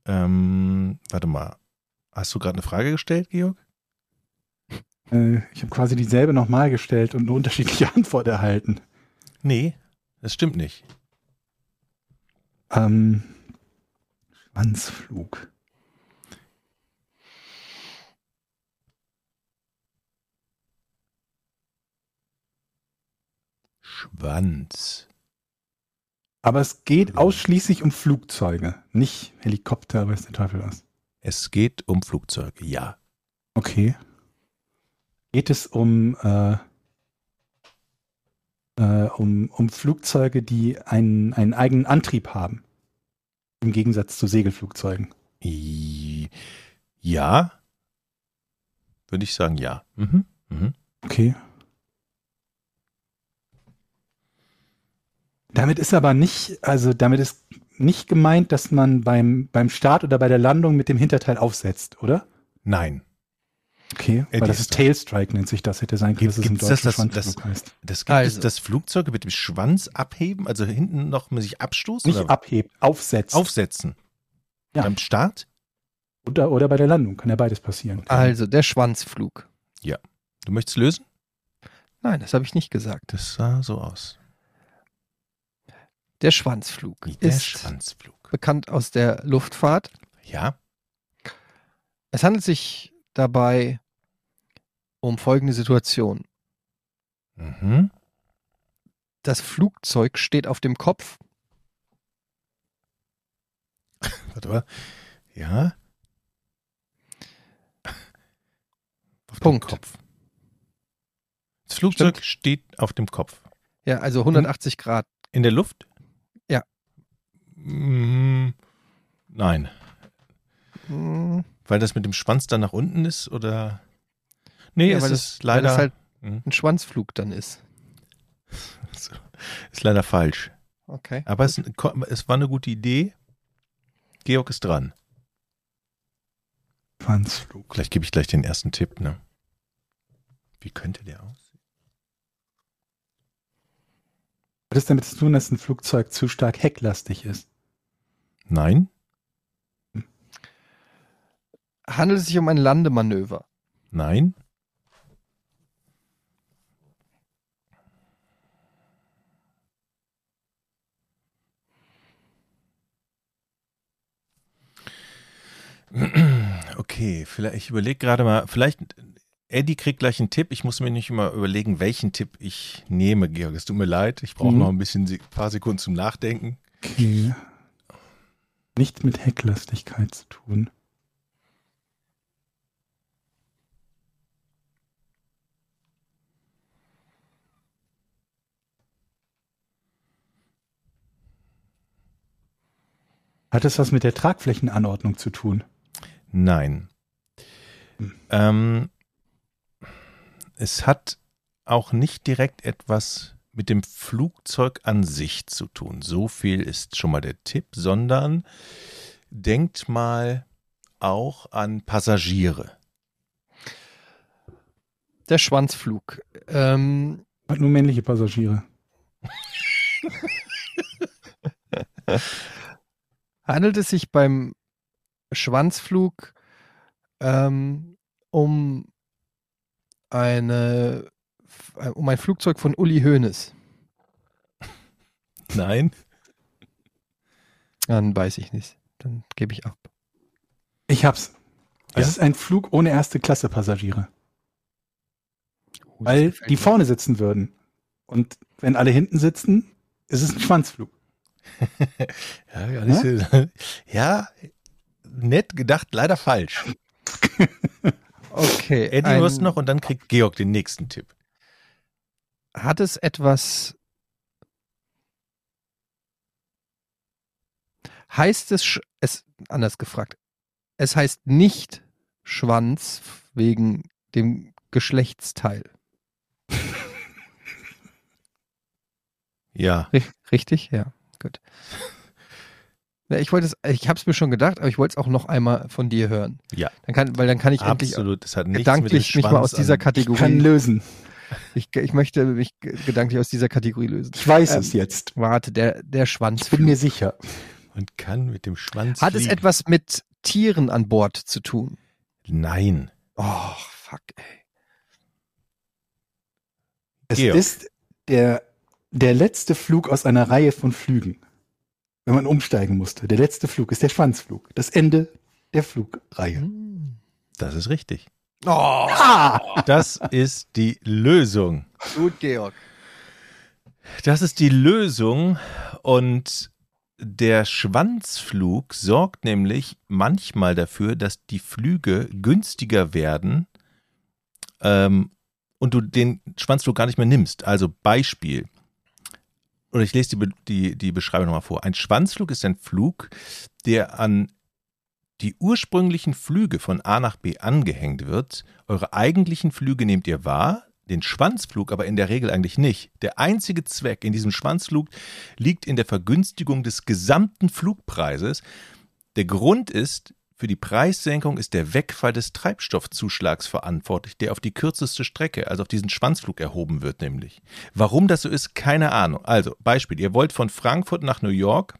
Ähm, warte mal. Hast du gerade eine Frage gestellt, Georg? Äh, ich habe quasi dieselbe nochmal gestellt und eine unterschiedliche Antwort erhalten. Nee, das stimmt nicht. Ähm, Schwanzflug. Schwanz. Aber es geht ausschließlich um Flugzeuge, nicht Helikopter, weiß der Teufel was. Es geht um Flugzeuge, ja. Okay. Geht es um, äh, äh, um, um Flugzeuge, die einen, einen eigenen Antrieb haben? Im Gegensatz zu Segelflugzeugen. I- Ja. Würde ich sagen, ja. Mhm. Mhm. Okay. Damit ist aber nicht, also damit ist nicht gemeint, dass man beim, beim Start oder bei der Landung mit dem Hinterteil aufsetzt, oder? Nein. Okay, Äh, weil das ist Tailstrike, nennt sich das. Hätte sein können, dass es im Gibt's das, Deutschen das- Schwanzflug heißt. Das gibt Also. es, das Flugzeuge mit dem Schwanz abheben, also hinten noch sich abstoßen Nicht oder abhebt, aufsetzt. aufsetzen. Ja. Beim Start? oder, oder bei der Landung, kann ja beides passieren. Also der Schwanzflug. Du möchtest lösen? Nein, das habe ich nicht gesagt. Das sah so aus. Der Schwanzflug Wie der ist Schwanzflug. bekannt aus der Luftfahrt. Ja. Es handelt sich dabei um folgende Situation. Mhm. Das Flugzeug steht auf dem Kopf. Warte mal. Ja. Auf Punkt. dem Kopf. Das Flugzeug steht auf dem Kopf. Ja, also 180 Grad. In der Luft? Ja. Mm, Nein. Hm, Weil das mit dem Schwanz dann nach unten ist oder? Nee, ja, es weil ist das, weil leider das halt Hm. ein Schwanzflug dann ist. ist leider falsch. Okay. Aber es, es war eine gute Idee. Georg ist dran. Schwanzflug. Vielleicht gebe ich gleich den ersten Tipp, ne? Wie könnte der aussehen? Hat es damit zu tun, dass ein Flugzeug zu stark hecklastig ist? Nein? Handelt es sich um ein Landemanöver? Nein? Okay, vielleicht, ich überlege gerade mal, vielleicht, Eddie kriegt gleich einen Tipp. Ich muss mir nicht immer überlegen, welchen Tipp ich nehme, Georg. Es tut mir leid. Ich brauche Mhm. noch ein bisschen, ein paar Sekunden zum Nachdenken. Okay. Nicht mit Hecklastigkeit zu tun. Hat es was mit der Tragflächenanordnung zu tun? Nein. Hm. Ähm, es hat auch nicht direkt etwas mit dem Flugzeug an sich zu tun. So viel ist schon mal der Tipp, sondern denkt mal auch an Passagiere. Der Schwanzflug. Ähm, Hat nur männliche Passagiere. handelt es sich beim Schwanzflug ähm, um eine um ein Flugzeug von Uli Hoeneß? Nein? Dann weiß ich nicht. Dann gebe ich ab. Ich hab's. Es Ja. ist ein Flug ohne erste Klasse Passagiere. Oh, Weil die vorne sitzen würden. Und wenn alle hinten sitzen, ist es ein Schwanzflug. Ja, gar nicht so- ja, nett gedacht, leider falsch. Okay. Eddie, hast noch und dann kriegt Georg den nächsten Tipp. Hat es etwas. Heißt es, es anders gefragt, es heißt nicht Schwanz wegen dem Geschlechtsteil. Ja, Ri- Richtig? Ja, gut. Ja, ich wollte es, ich habe es mir schon gedacht, aber ich wollte es auch noch einmal von dir hören. Ja. Dann kann, weil dann kann ich endlich absolut. Das hat nichts mit dem gedanklich mich mal aus dieser an- Ich kann Kategorie. lösen. Ich, ich möchte mich gedanklich aus dieser Kategorie lösen. Ich weiß Ähm, es jetzt. Warte, der, der Schwanz. Ich bin mir sicher. und kann mit dem Schwanz Hat es fliegen. etwas mit Tieren an Bord zu tun? Nein. Oh, fuck, ey. Es Georg. ist der, der letzte Flug aus einer Reihe von Flügen. Wenn man umsteigen musste. Der letzte Flug ist der Schwanzflug. Das Ende der Flugreihe. Hm. Das ist richtig. Oh, Ah! Das ist die Lösung. gut, Georg. Das ist die Lösung und der Schwanzflug sorgt nämlich manchmal dafür, dass die Flüge günstiger werden ähm, und du den Schwanzflug gar nicht mehr nimmst. Also Beispiel. Oder ich lese die, die, die Beschreibung nochmal vor. Ein Schwanzflug ist ein Flug, der an die ursprünglichen Flüge von A nach B angehängt wird. Eure eigentlichen Flüge nehmt ihr wahr, den Schwanzflug aber in der Regel eigentlich nicht. Der einzige Zweck in diesem Schwanzflug liegt in der Vergünstigung des gesamten Flugpreises. Der Grund ist, für die Preissenkung ist der Wegfall des Treibstoffzuschlags verantwortlich, der auf die kürzeste Strecke, also auf diesen Schwanzflug erhoben wird nämlich. Warum das so ist, keine Ahnung. Also Beispiel, ihr wollt von Frankfurt nach New York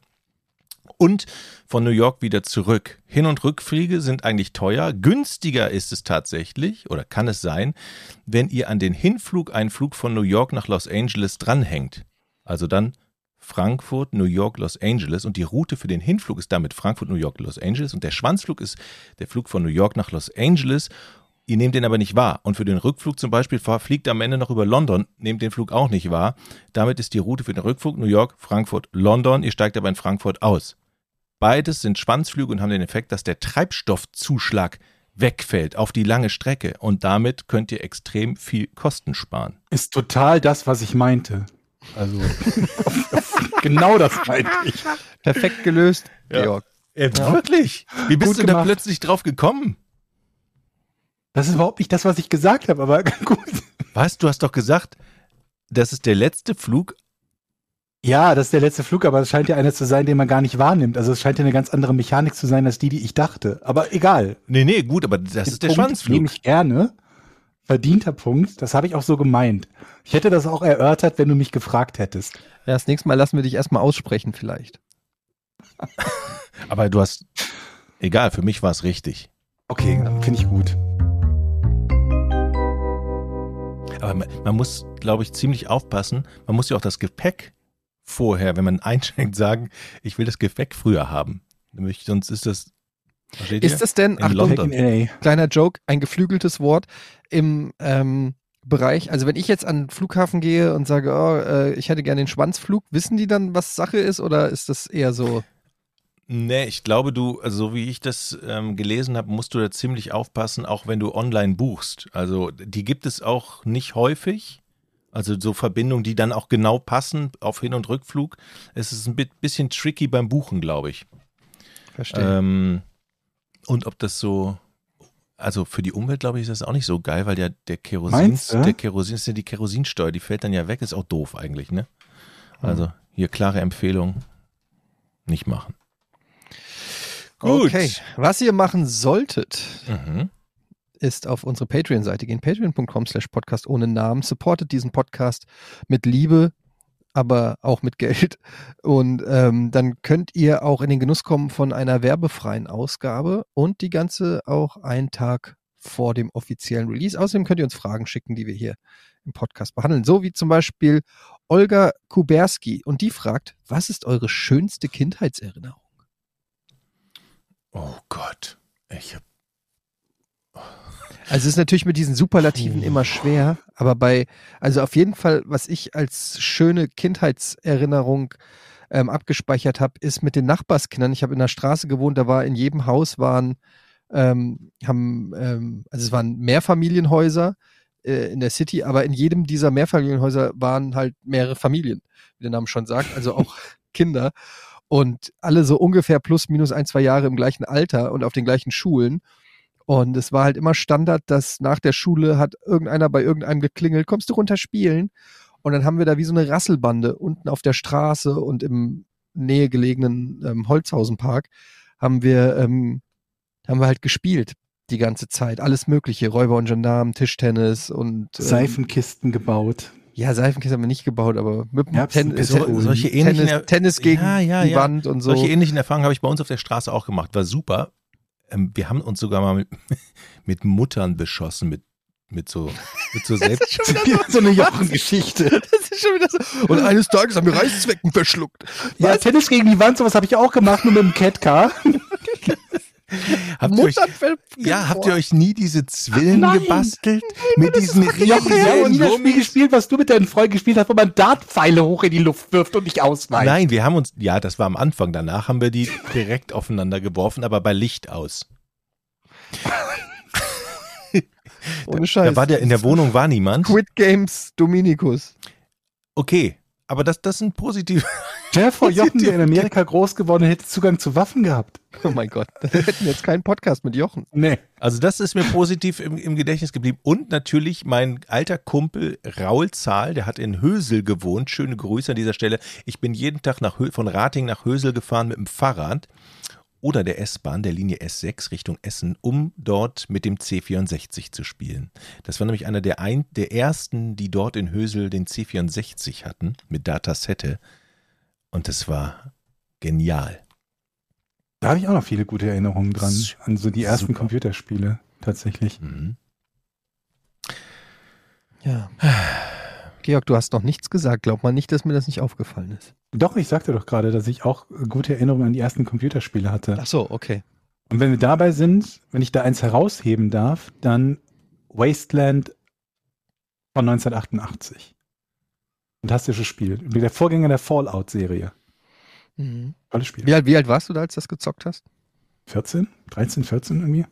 und von New York wieder zurück. Hin- und Rückflüge sind eigentlich teuer. Günstiger ist es tatsächlich oder kann es sein, wenn ihr an den Hinflug einen Flug von New York nach Los Angeles dranhängt. Also dann Frankfurt, New York, Los Angeles und die Route für den Hinflug ist damit Frankfurt, New York, Los Angeles und der Schwanzflug ist der Flug von New York nach Los Angeles. Ihr nehmt den aber nicht wahr. Und für den Rückflug zum Beispiel fliegt am Ende noch über London, nehmt den Flug auch nicht wahr. Damit ist die Route für den Rückflug New York, Frankfurt, London. Ihr steigt aber in Frankfurt aus. Beides sind Schwanzflüge und haben den Effekt, dass der Treibstoffzuschlag wegfällt auf die lange Strecke und damit könnt ihr extrem viel Kosten sparen. Ist total das, was ich meinte. Also, genau das meinte ich. Perfekt gelöst, Ja. Georg. Wirklich? Wie bist Gut du da gemacht. plötzlich drauf gekommen? Das ist überhaupt nicht das, was ich gesagt habe, aber gut. Was? Du hast doch gesagt, das ist der letzte Flug Ja, das ist der letzte Flug, aber es scheint ja einer zu sein, den man gar nicht wahrnimmt. Also es scheint ja eine ganz andere Mechanik zu sein als die, die ich dachte. Aber egal. Nee, nee, gut, aber das ist der Punkt Schwanzflug. Nehme ich gerne. Verdienter Punkt. Das habe ich auch so gemeint. Ich hätte das auch erörtert, wenn du mich gefragt hättest. Ja, das nächste Mal lassen wir dich erstmal aussprechen vielleicht. Aber du hast, egal, für mich war es richtig. Okay, finde ich gut. Aber man, man muss, glaube ich, ziemlich aufpassen. Man muss ja auch das Gepäck vorher, wenn man einschenkt, sagen, ich will das Gepäck früher haben. Nämlich, sonst ist das. Versteht Ist ihr? das denn, In Achtung, kleiner Joke, ein geflügeltes Wort im ähm, Bereich, also wenn ich jetzt an den Flughafen gehe und sage, oh, äh, ich hätte gerne den Schwanzflug, wissen die dann, was Sache ist oder ist das eher so? Nee, ich glaube, du, also so wie ich das ähm, gelesen habe, musst du da ziemlich aufpassen, auch wenn du online buchst. Also die gibt es auch nicht häufig. Also so Verbindungen, die dann auch genau passen auf Hin- und Rückflug. Es ist ein bi- bisschen tricky beim Buchen, glaube ich. Verstehe. Ähm, und ob das so, also für die Umwelt, glaube ich, ist das auch nicht so geil, weil ja der Kerosin, Meinst der Kerosin ist ja die Kerosinsteuer, die fällt dann ja weg, ist auch doof eigentlich, ne? Also hier klare Empfehlung, nicht machen. Gut. Okay, was ihr machen solltet, Mhm. ist auf unsere Patreon-Seite gehen, patreon.com slash podcast ohne Namen, supportet diesen Podcast mit Liebe, aber auch mit Geld und ähm, dann könnt ihr auch in den Genuss kommen von einer werbefreien Ausgabe und die ganze auch einen Tag vor dem offiziellen Release. Außerdem könnt ihr uns Fragen schicken, die wir hier im Podcast behandeln, so wie zum Beispiel Olga Kuberski und die fragt, was ist eure schönste Kindheitserinnerung? Oh Gott. Ich hab, Also es ist natürlich mit diesen Superlativen Puh. immer schwer, aber bei, also auf jeden Fall, was ich als schöne Kindheitserinnerung ähm, abgespeichert habe, ist mit den Nachbarskindern. Ich habe in der Straße gewohnt, da war in jedem Haus waren, ähm, haben, ähm, also es waren Mehrfamilienhäuser äh, in der City, aber in jedem dieser Mehrfamilienhäuser waren halt mehrere Familien, wie der Name schon sagt, also auch Kinder. Und alle so ungefähr plus minus ein, zwei Jahre im gleichen Alter und auf den gleichen Schulen. Und es war halt immer Standard, dass nach der Schule hat irgendeiner bei irgendeinem geklingelt, kommst du runter spielen? Und dann haben wir da wie so eine Rasselbande unten auf der Straße und im nähe gelegenen ähm, Holzhausenpark haben wir, ähm, haben wir halt gespielt die ganze Zeit. Alles Mögliche, Räuber und Gendarmen, Tischtennis und ähm, Seifenkisten gebaut. Ja, Seifenkiste haben wir nicht gebaut, aber mit dem Ten so, solche ähnlichen Tennis, Tennis gegen Ja, ja, die ja. Wand und so. Solche ähnlichen Erfahrungen habe ich bei uns auf der Straße auch gemacht. War super. Ähm, wir haben uns sogar mal mit, mit Muttern beschossen, mit, mit so, mit so selbst. so eine Jochengeschichte. Das ist schon wieder so. Und eines Tages haben wir Reißzwecken verschluckt. Ja, Tennis gegen die Wand, sowas habe ich auch gemacht, nur mit dem Catcar. Habt ihr euch, ja, habt ihr euch nie diese Zwillen Nein. gebastelt? mit diesen riesigen nie das Spiel gespielt, was du mit deinen Freunden gespielt hast, wo man Dartpfeile hoch in die Luft wirft und nicht ausweicht. Nein, wir haben uns, ja, das war am Anfang. Danach haben wir die direkt aufeinander geworfen, aber bei Licht aus. Ohne Scheiß. Da war der, in der Wohnung war niemand. Squid Games Dominikus. Okay, aber das, das sind positive. Stell vor, Jochen, der in Amerika groß geworden hätte Zugang zu Waffen gehabt. Oh mein Gott. Wir hätten jetzt keinen Podcast mit Jochen. Nee. Also das ist mir positiv im, im Gedächtnis geblieben. Und natürlich mein alter Kumpel Raul Zahl, der hat in Hösel gewohnt. Schöne Grüße an dieser Stelle. Ich bin jeden Tag nach, Hö- von Rating nach Hösel gefahren mit dem Fahrrad oder der S-Bahn, der Linie S6 Richtung Essen, um dort mit dem C64 zu spielen. Das war nämlich einer der, ein, der ersten, die dort in Hösel den C64 hatten, mit Datasette. Und das war genial. Da habe ich auch noch viele gute Erinnerungen dran. An so die ersten super. Computerspiele, tatsächlich. Mhm. Ja. Georg, du hast noch nichts gesagt. Glaub mal nicht, dass mir das nicht aufgefallen ist. Doch, ich sagte doch gerade, dass ich auch gute Erinnerungen an die ersten Computerspiele hatte. Ach so, okay. Und wenn wir dabei sind, wenn ich da eins herausheben darf, dann Wasteland von 1988. Fantastisches Spiel. Der Vorgänger der Fallout-Serie. Mhm. Tolles Spiel. Wie, alt, wie alt warst du da, als du das gezockt hast? 14? 13, 14 irgendwie?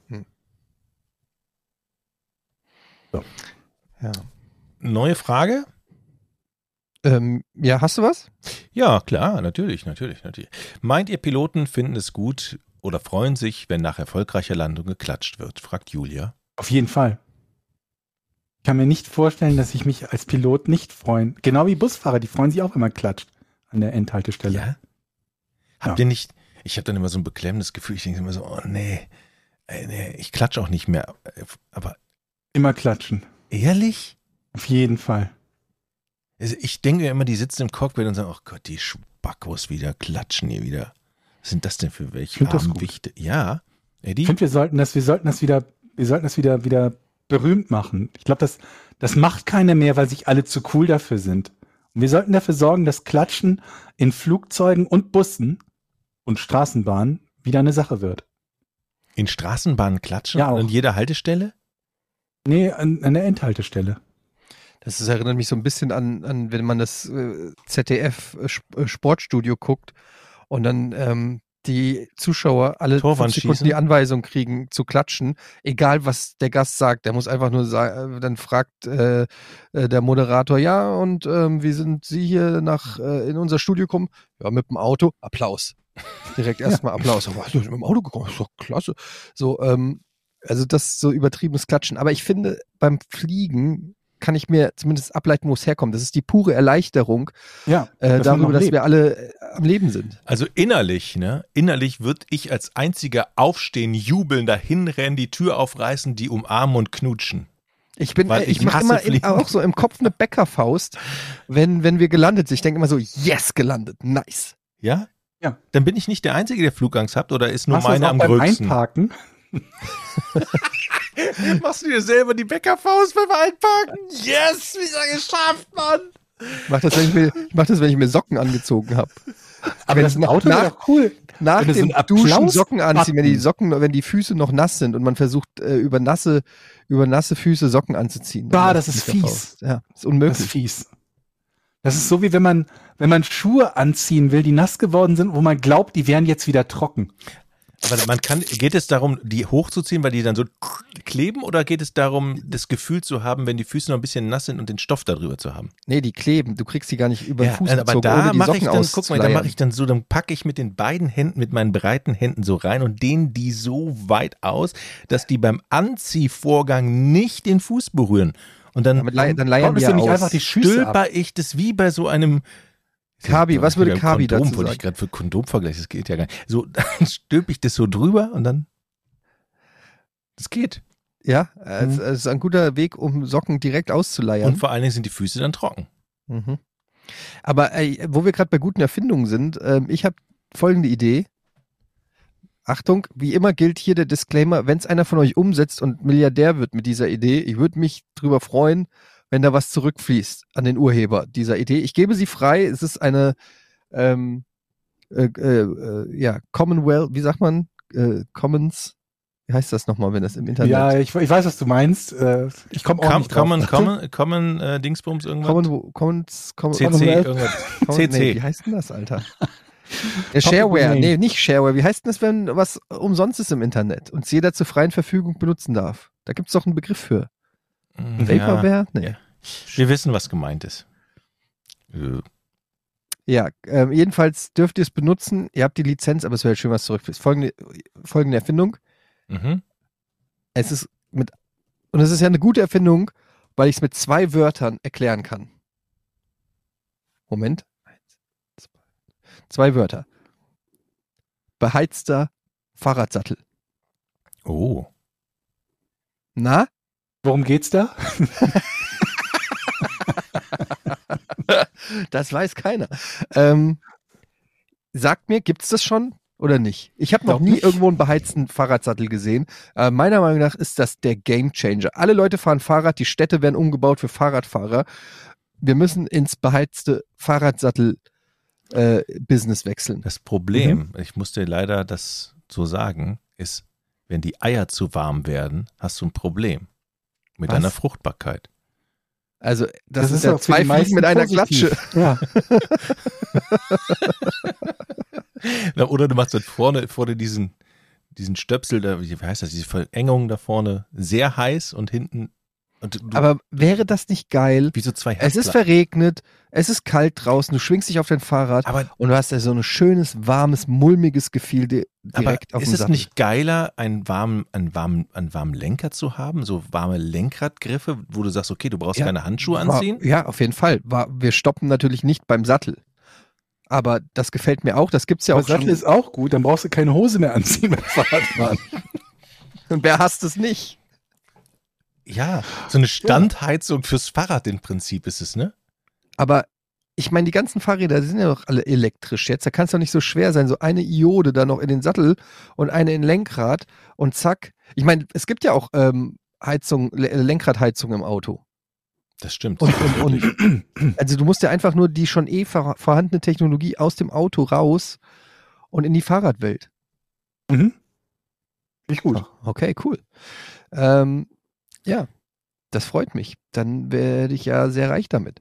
Ja. Neue Frage? Ähm, ja, hast du was? Ja, klar, natürlich, natürlich, natürlich. Meint ihr, Piloten finden es gut oder freuen sich, wenn nach erfolgreicher Landung geklatscht wird? fragt Julia. Auf jeden Fall. Ich kann mir nicht vorstellen, dass ich mich als Pilot nicht freuen. Genau wie Busfahrer, die freuen sich auch, wenn man klatscht. an der Endhaltestelle. Ja? Habt ihr nicht, ich habe dann immer so ein beklemmendes Gefühl, ich denke immer so, oh nee, nee ich klatsche auch nicht mehr. Aber Immer klatschen. ehrlich? Auf jeden Fall. Also ich denke immer, die sitzen im Cockpit und sagen, oh Gott, die Spackos wieder, klatschen hier wieder. Was sind das denn für welche. Wichte? Ja, Eddie? Ich finde, wir sollten das, wir sollten das wieder, wir sollten das wieder, wieder berühmt machen. Ich glaube, das, das macht keiner mehr, weil sich alle zu cool dafür sind. Und wir sollten dafür sorgen, dass Klatschen in Flugzeugen und Bussen und Straßenbahnen wieder eine Sache wird. In Straßenbahnen klatschen Ja, auch. an jeder Haltestelle? Nee, an, an der Endhaltestelle. Das ist, erinnert mich so ein bisschen an, an wenn man das äh, ZDF äh, äh, Sportstudio guckt und dann ähm, die Zuschauer alle Torwand fünf Sekunden die Anweisung kriegen zu klatschen, egal was der Gast sagt. Der muss einfach nur sagen, dann fragt äh, äh, der Moderator, ja, und ähm, wie sind Sie hier nach äh, in unser Studio gekommen? Ja, mit dem Auto. Applaus. Direkt erstmal Applaus. Aber du mit dem Auto gekommen? Ist doch klasse. So, ähm, also das ist so übertriebenes Klatschen. Aber ich finde, beim Fliegen kann ich mir zumindest ableiten, wo es herkommt. Das ist die pure Erleichterung Ja, äh, dass darüber, dass wir alle äh, am Leben sind. Also innerlich, ne? Innerlich würde ich als einziger aufstehen, jubeln, dahin rennen, die Tür aufreißen, die umarmen und knutschen. Ich bin, Weil äh, ich, ich mache immer in, auch so im Kopf eine Bäckerfaust, wenn, wenn wir gelandet sind. Ich denke immer so, yes, gelandet, nice. Ja? Ja. Dann bin ich nicht der Einzige, der Flugangst hat, oder ist nur das meine auch am größten? Einparken? Machst du dir selber die Bäckerfaust beim Einparken? Yes, wieder geschafft, Mann! Ich mache das, wenn ich mir, ich mach das, wenn ich mir Socken angezogen habe. Aber Wenn das nach- Auto nach- doch cool. Nach so dem einen Duschen Socken anziehen, wenn die. Socken, wenn die Füße noch nass sind und man versucht äh, über nasse, über nasse Füße Socken anzuziehen. Bah, das ist fies. Ja, ist Das ist unmöglich. fies. Das ist so wie wenn man, wenn man Schuhe anziehen will, die nass geworden sind, wo man glaubt, die wären jetzt wieder trocken. Aber man kann, geht es darum, die hochzuziehen, weil die dann so kleben, oder geht es darum, das Gefühl zu haben, wenn die Füße noch ein bisschen nass sind und den Stoff darüber zu haben? Nee, die kleben. Du kriegst die gar nicht über den Fuß aber gezogen, da ohne die mache ich dann, guck mal, da mache ich dann so, dann packe ich mit den beiden Händen, mit meinen breiten Händen so rein und dehne die so weit aus, dass die beim Anziehvorgang nicht den Fuß berühren. Und dann Damit lei- dann leiern Warum wir ist du nicht aus. einfach die Füße ab? Kabi, was würde Kabi Kondom, dazu wollte sagen? ich gerade für Kondom vergleichen, das geht ja gar nicht. So, dann stülpe ich das so drüber und dann das geht. Ja, es Mhm. es ist ein guter Weg, um Socken direkt auszuleiern. Und vor allen Dingen sind die Füße dann trocken. Mhm. Aber ey, wo wir gerade bei guten Erfindungen sind, ähm, ich habe folgende Idee. Achtung, wie immer gilt hier der Disclaimer, wenn es einer von euch umsetzt und Milliardär wird mit dieser Idee, ich würde mich drüber freuen, wenn da was zurückfließt an den Urheber dieser Idee. Ich gebe sie frei, es ist eine ähm, äh, äh, äh, ja, Commonwealth, wie sagt man? Äh, Commons, wie heißt das nochmal, wenn das im Internet Ja, ich, ich weiß, was du meinst. Äh, Ich komme auch Com, nicht drauf. common, common, common äh, Dingsbums irgendwas? Common, Commons, Common, CC Commonwealth? irgendwas. Common, CC. Nee, wie heißt denn das, Alter? Ja, Public Shareware, nee, nicht Shareware. Wie heißt denn das, wenn was umsonst ist im Internet und es jeder zur freien Verfügung benutzen darf? Da gibt es doch einen Begriff für. Ja, Vaporware? Nee. Ja. wir wissen, was gemeint ist. Äh, Ja, ähm, jedenfalls dürft ihr es benutzen. Ihr habt die Lizenz, aber es wäre schön, was zurückfließt. Folgende, folgende Erfindung. Mhm. Es ist mit, und es ist ja eine gute Erfindung, weil ich es mit zwei Wörtern erklären kann. Moment. Zwei Wörter. Beheizter Fahrradsattel. Oh. Na? Worum geht's da? Das weiß keiner. Ähm, sagt mir, gibt's das schon oder nicht? Ich habe noch nie nicht. irgendwo einen beheizten Fahrradsattel gesehen. Äh, meiner Meinung nach ist das der Gamechanger. Alle Leute fahren Fahrrad, die Städte werden umgebaut für Fahrradfahrer. Wir müssen ins beheizte Fahrradsattel äh, Business wechseln. Das Problem, ich muss dir leider das so sagen, ist, wenn die Eier zu warm werden, hast du ein Problem mit Was? deiner Fruchtbarkeit. Also das, ist, auch ja zwei Fliegen mit einer positiv. Klatsche. Ja. Na, Oder du machst halt vorne, vorne diesen, diesen Stöpsel, da, wie heißt das, diese Verengung da vorne sehr heiß und hinten du, Aber wäre das nicht geil? wie so zwei Es ist verregnet, es ist kalt draußen, du schwingst dich auf dein Fahrrad Aber, und du hast ja so ein schönes, warmes, mulmiges Gefühl di- aber direkt auf ist dem es Sattel. nicht geiler, einen warmen, einen, warmen, einen warmen Lenker zu haben? So warme Lenkradgriffe, wo du sagst, okay, du brauchst Ja. keine Handschuhe War- anziehen? Ja, auf jeden Fall. War, wir stoppen natürlich nicht beim Sattel. aber das gefällt mir auch. Das gibt's ja Aber auch schon. Sattel ist auch gut, dann brauchst du keine Hose mehr anziehen beim Fahrradfahren. Und wer hasst es nicht? Ja, so eine Standheizung fürs Fahrrad im Prinzip ist es, ne? Aber ich meine, die ganzen Fahrräder die sind ja doch alle elektrisch jetzt. Da kann es doch nicht so schwer sein, so eine Iode da noch in den Sattel und eine in Lenkrad und zack. Ich meine, es gibt ja auch ähm, Heizung, Le Lenkradheizung im Auto. Das stimmt. Und, und, und also du musst ja einfach nur die schon eh vor vorhandene Technologie aus dem Auto raus und in die Fahrradwelt. mhm. Finde ich gut. Ach, okay, cool. Ähm, ja, das freut mich. Dann werde ich ja sehr reich damit.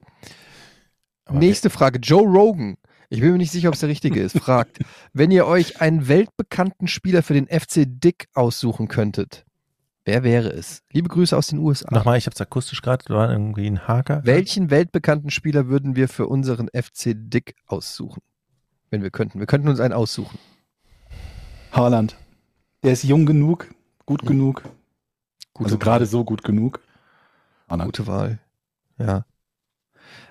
Aber Nächste Frage. Joe Rogan. Ich bin mir nicht sicher, ob es der richtige ist. Fragt, wenn ihr euch einen weltbekannten Spieler für den FC Dick aussuchen könntet, wer wäre es? Liebe Grüße aus den USA. Nochmal, ich habe es akustisch gerade, da war irgendwie ein Haker. Welchen weltbekannten Spieler würden wir für unseren FC Dick aussuchen? Wenn wir könnten. Wir könnten uns einen aussuchen. Haaland. Der ist jung genug, gut genug. Gute also gerade so gut genug. Haaland. Gute Wahl. Ja.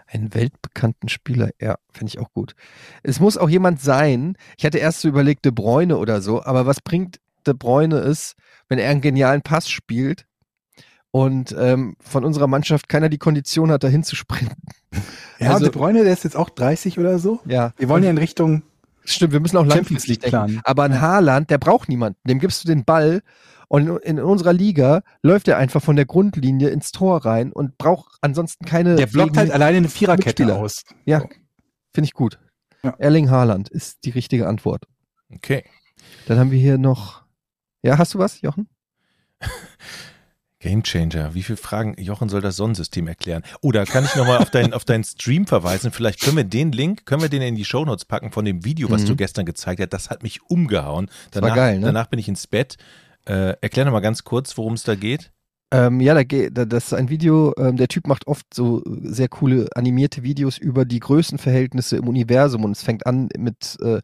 Einen weltbekannten Spieler, ja, finde ich auch gut. Es muss auch jemand sein. Ich hatte erst so überlegt, De Bruyne oder so, aber was bringt De Bruyne ist, wenn er einen genialen Pass spielt und ähm, von unserer Mannschaft keiner die Kondition hat, dahin zu sprinten. Ja, Also- De Bruyne, der ist jetzt auch 30 oder so. Ja, Wir wollen ja in Richtung stimmt, wir müssen auch Champions League planen. Aber ein Haaland, der braucht niemanden. Dem gibst du den Ball und in unserer Liga läuft er einfach von der Grundlinie ins Tor rein und braucht ansonsten keine. Der blockt halt alleine eine Viererkette aus. Ja, finde ich gut. Ja. Erling Haaland ist die richtige Antwort. Okay. Dann haben wir hier noch. Ja, hast du was, Jochen? Gamechanger. Wie viele Fragen? Jochen soll das Sonnensystem erklären. Oder kann ich nochmal auf, deinen auf deinen Stream verweisen? Vielleicht können wir den Link, können wir den in die Shownotes packen von dem Video, was Mhm. du gestern gezeigt hast. Das hat mich umgehauen. Danach, geil, ne? danach bin ich ins Bett. Äh, erklär nochmal ganz kurz, worum es da geht. Ähm, ja, da geht, da, das ist ein Video, ähm, der Typ macht oft so äh, sehr coole animierte Videos über die Größenverhältnisse im Universum und es fängt an mit, äh,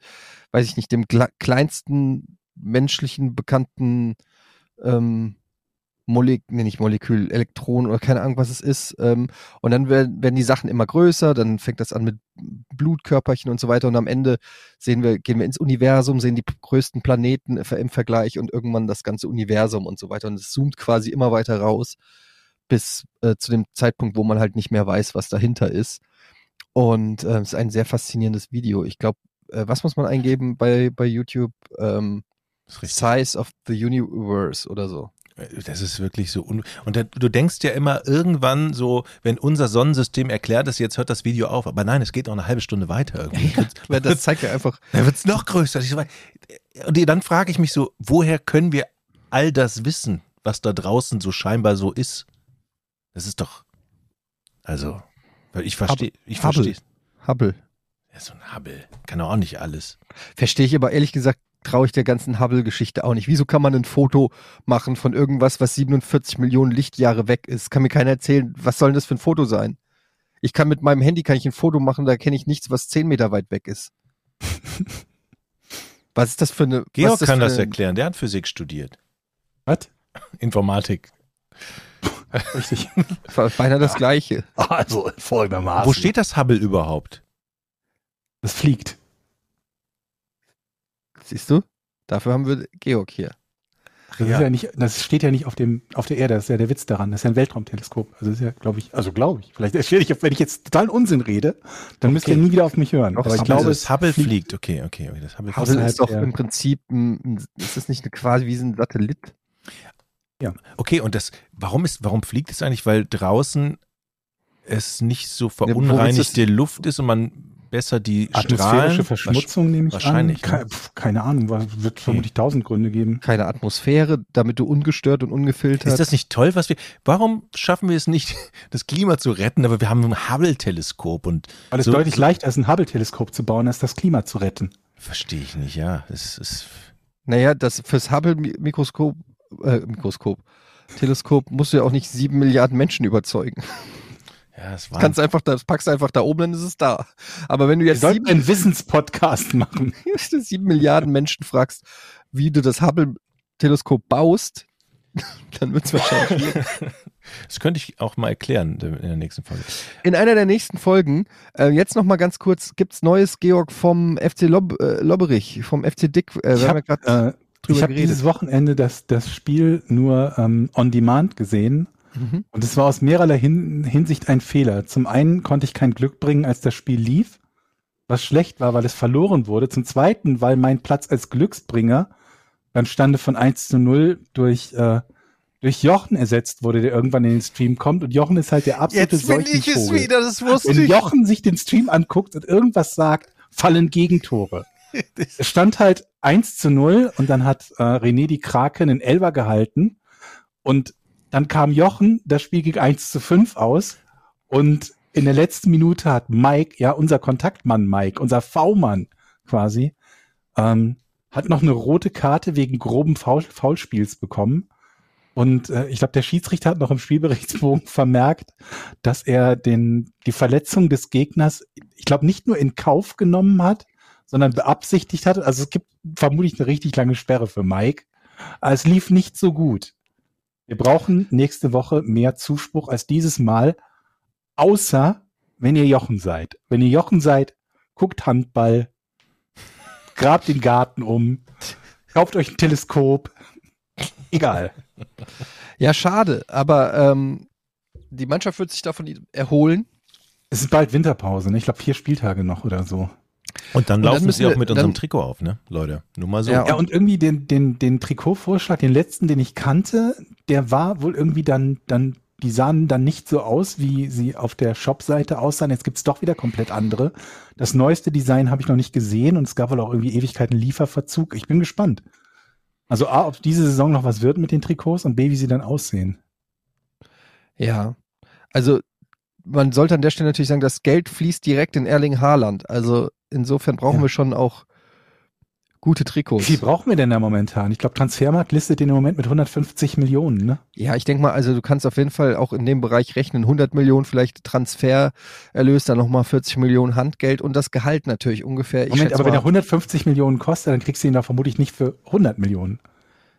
weiß ich nicht, dem kleinsten menschlichen bekannten ähm, Molek nee, nicht Molekül, Elektron oder keine Ahnung, was es ist. Ähm, und dann werden, werden die Sachen immer größer, dann fängt das an mit Blutkörperchen und so weiter. Und am Ende sehen wir, gehen wir ins Universum, sehen die größten Planeten im Vergleich und irgendwann das ganze Universum und so weiter. Und es zoomt quasi immer weiter raus, bis äh, zu dem Zeitpunkt, wo man halt nicht mehr weiß, was dahinter ist. Und äh, es ist ein sehr faszinierendes Video. Ich glaube, äh, was muss man eingeben bei, bei YouTube? Ähm. Size of the Universe oder so. Das ist wirklich so. Un und da, du denkst ja immer irgendwann so, wenn unser Sonnensystem erklärt ist, jetzt hört das Video auf. Aber nein, es geht noch eine halbe Stunde weiter. Irgendwie. Weil das zeigt ja einfach, Dann wird es noch größer. Und dann frage ich mich so, woher können wir all das wissen, was da draußen so scheinbar so ist? Das ist doch, also, ich verstehe, ich Hubble. verstehe. Hubble. Ja, so ein Hubble kann auch nicht alles. Verstehe ich aber ehrlich gesagt, traue ich der ganzen Hubble-Geschichte auch nicht. Wieso kann man ein Foto machen von irgendwas, was 47 Millionen Lichtjahre weg ist? Kann mir keiner erzählen, was soll denn das für ein Foto sein? Ich kann mit meinem Handy kann ich ein Foto machen, da kenne ich nichts, was 10 Meter weit weg ist. was ist das für eine. Georg das kann das eine- erklären, der hat Physik studiert. Was? Informatik. Richtig. Beinahe das Gleiche. Also folgendermaßen. Wo steht das Hubble überhaupt? Das fliegt. Siehst du? Dafür haben wir Georg hier. Das, Ja. ist ja nicht, das steht ja nicht auf, dem, auf der Erde, das ist ja der Witz daran. Das ist ja ein Weltraumteleskop. Also ist ja, glaube ich, also glaube ich. Vielleicht erzähle ich, wenn ich jetzt totalen Unsinn rede, dann müsst ihr Okay. nie wieder auf mich hören. Doch, Aber ich glaube, es das Hubble fliegt. fliegt. Okay, okay, okay. Das Hubble Hubble ist doch im Prinzip, ein, ist das nicht eine, quasi wie ein Satellit? Okay, und das, warum ist, warum fliegt es eigentlich? Weil draußen es nicht so verunreinigte Luft ist und man besser die Atmosphärische Strahlen. Verschmutzung nehme ich wahrscheinlich, an. ne? Keine, pf, keine Ahnung, wird vermutlich tausend Gründe geben. Keine Atmosphäre, damit du ungestört und ungefiltert. Ist das nicht toll, was wir, warum schaffen wir es nicht, das Klima zu retten, aber wir haben ein Hubble-Teleskop und Weil es so, deutlich leichter ist, ein Hubble-Teleskop zu bauen, als das Klima zu retten. Verstehe ich nicht, ja. Es ist, Naja, das fürs Hubble-Mikroskop, äh, Mikroskop, Teleskop musst du ja auch nicht sieben Milliarden Menschen überzeugen. ja, es Das war, kannst einfach, das packst du einfach da oben, dann ist es da. Aber wenn du jetzt sieben, einen Wissenspodcast machen. sieben Milliarden Menschen fragst, wie du das Hubble-Teleskop baust, dann wird es wahrscheinlich schwierig. Das könnte ich auch mal erklären in der nächsten Folge. In einer der nächsten Folgen, äh, jetzt noch mal ganz kurz, gibt's Neues, Georg, vom FC Lob, äh, Lobberich, vom FC Dick. Äh, Ich wir haben habe ja grad äh, drüber ich hab geredet. dieses Wochenende das, das Spiel nur ähm, on demand gesehen Mhm. und es war aus mehrerlei Hin Hinsicht ein Fehler. Zum einen konnte ich kein Glück bringen, als das Spiel lief, was schlecht war, weil es verloren wurde. Zum zweiten, weil mein Platz als Glücksbringer beim Stande von 1 zu 0 durch, äh, durch Jochen ersetzt wurde, der irgendwann in den Stream kommt. Und Jochen ist halt der absolute Seuchenvogel. das wusste Wenn Jochen sich den Stream anguckt und irgendwas sagt, fallen Gegentore. Es stand halt 1 zu 0 und dann hat äh, René die Krake einen Elber gehalten und dann kam Jochen, das Spiel ging 1 zu 5 aus und in der letzten Minute hat Mike, ja unser Kontaktmann Mike, unser V-Mann quasi, ähm, hat noch eine rote Karte wegen groben Foul Foulspiels bekommen. Und äh, ich glaube, der Schiedsrichter hat noch im Spielberichtsbogen vermerkt, dass er den, die Verletzung des Gegners, ich glaube, nicht nur in Kauf genommen hat, sondern beabsichtigt hat. Also es gibt vermutlich eine richtig lange Sperre für Mike. Aber es lief nicht so gut. Wir brauchen nächste Woche mehr Zuspruch als dieses Mal, außer wenn ihr Jochen seid. Wenn ihr Jochen seid, guckt Handball, grabt den Garten um, kauft euch ein Teleskop. Egal. Ja, schade, aber ähm, die Mannschaft wird sich davon erholen. Es ist bald Winterpause, ne? Ich glaube vier Spieltage noch oder so. Und dann Und dann laufen müssen sie auch mit unserem dann- Trikot auf, ne, Leute? Nur mal so. Ja, Ja, und irgendwie den, den, den Trikotvorschlag, den letzten, den ich kannte, der war wohl irgendwie dann, dann, die sahen dann nicht so aus, wie sie auf der Shop-Seite aussahen. Jetzt gibt's doch wieder komplett andere. Das neueste Design habe ich noch nicht gesehen und es gab wohl auch irgendwie Ewigkeiten Lieferverzug. Ich bin gespannt. Also A, ob diese Saison noch was wird mit den Trikots und B, wie sie dann aussehen. Ja, also man sollte an der Stelle natürlich sagen, das Geld fließt direkt in Erling Haaland. Also insofern brauchen Ja. wir schon auch gute Wie Trikots. viel brauchen wir denn da momentan? Ich glaube, Transfermarkt listet den im Moment mit 150 Millionen, ne? Ja, ich denke mal, also du kannst auf jeden Fall auch in dem Bereich rechnen. 100 Millionen vielleicht Transfererlös, dann nochmal 40 Millionen Handgeld und das Gehalt natürlich ungefähr. Moment, aber wenn mal, er 150 Millionen kostet, dann kriegst du ihn da vermutlich nicht für 100 Millionen.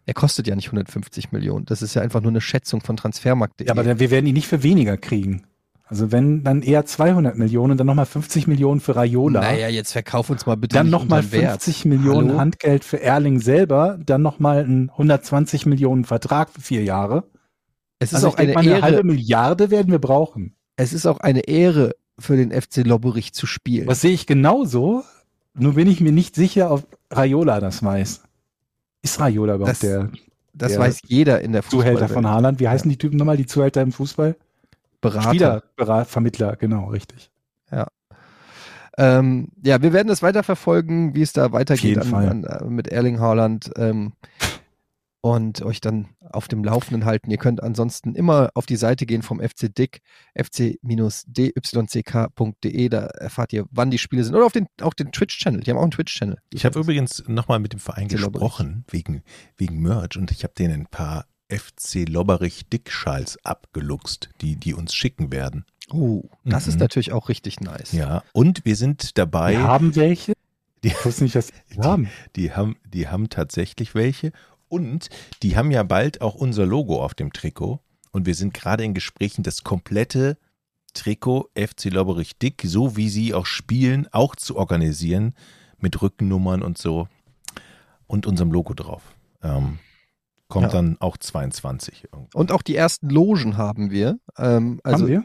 er kostet ja nicht 150 Millionen. Das ist ja einfach nur eine Schätzung von Transfermarkt.de. Ja, aber wir werden ihn nicht für weniger kriegen. Also wenn, dann eher 200 Millionen, dann nochmal 50 Millionen für Raiola. naja, jetzt verkauf uns mal bitte dann nochmal unseren Wert. 50 Millionen Hallo? Handgeld für Erling selber, dann nochmal ein 120 Millionen Vertrag für vier Jahre. Es ist Also auch ich denke eine eine halbe. Milliarde werden wir brauchen. Es ist auch eine Ehre für den FC Lobberich zu spielen. Das sehe ich genauso, nur bin ich mir nicht sicher, ob Raiola das weiß. Ist Raiola überhaupt Das der das der weiß jeder in der Zuhälter von. Haaland? Wie heißen die Typen nochmal, die Zuhälter im Fußball? Berater. Spielervermittler, Vermittler, genau, richtig. Ähm, ja, wir werden es weiterverfolgen, wie es da weitergeht an, an, äh, mit Erling Haaland ähm, und euch dann auf dem Laufenden halten. Ihr könnt ansonsten immer auf die Seite gehen vom FC Dick, fc-dyck.de, da erfahrt ihr, wann die Spiele sind. Oder auf den, auch den Twitch-Channel. Die haben auch einen Twitch-Channel. Ich habe übrigens nochmal mit dem Verein gesprochen, wegen, wegen Merch, und ich habe denen ein paar FC Lobberich Dickschals abgeluchst, die, die uns schicken werden. Oh, das Mhm. ist natürlich auch richtig nice. Ja, und wir sind dabei. Wir haben welche. Die- Ich wusste nicht, dass wir haben. Die haben, die haben tatsächlich welche. Und die haben ja bald auch unser Logo auf dem Trikot. Und wir sind gerade in Gesprächen, das komplette Trikot FC Lobberich Dick, so wie sie auch spielen, auch zu organisieren. Mit Rückennummern und so. Und unserem Logo drauf. Ähm, kommt Ja. dann auch 22 irgendwie. Und auch die ersten Logen haben wir. Ähm, also, haben wir?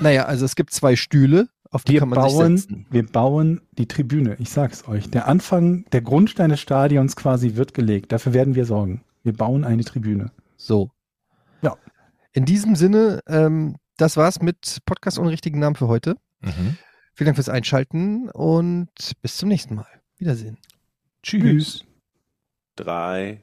naja, also es gibt zwei Stühle, auf die Wir kann man sich bauen, setzen. wir bauen die Tribüne. Ich sag's euch. Der Anfang, der Grundstein des Stadions quasi wird gelegt. Dafür werden wir sorgen. Wir bauen eine Tribüne. So. Ja. In diesem Sinne, ähm, das war's mit Podcast ohne richtigen Namen für heute. Mhm. Vielen Dank fürs Einschalten und bis zum nächsten Mal. Wiedersehen. Tschüss. Drei,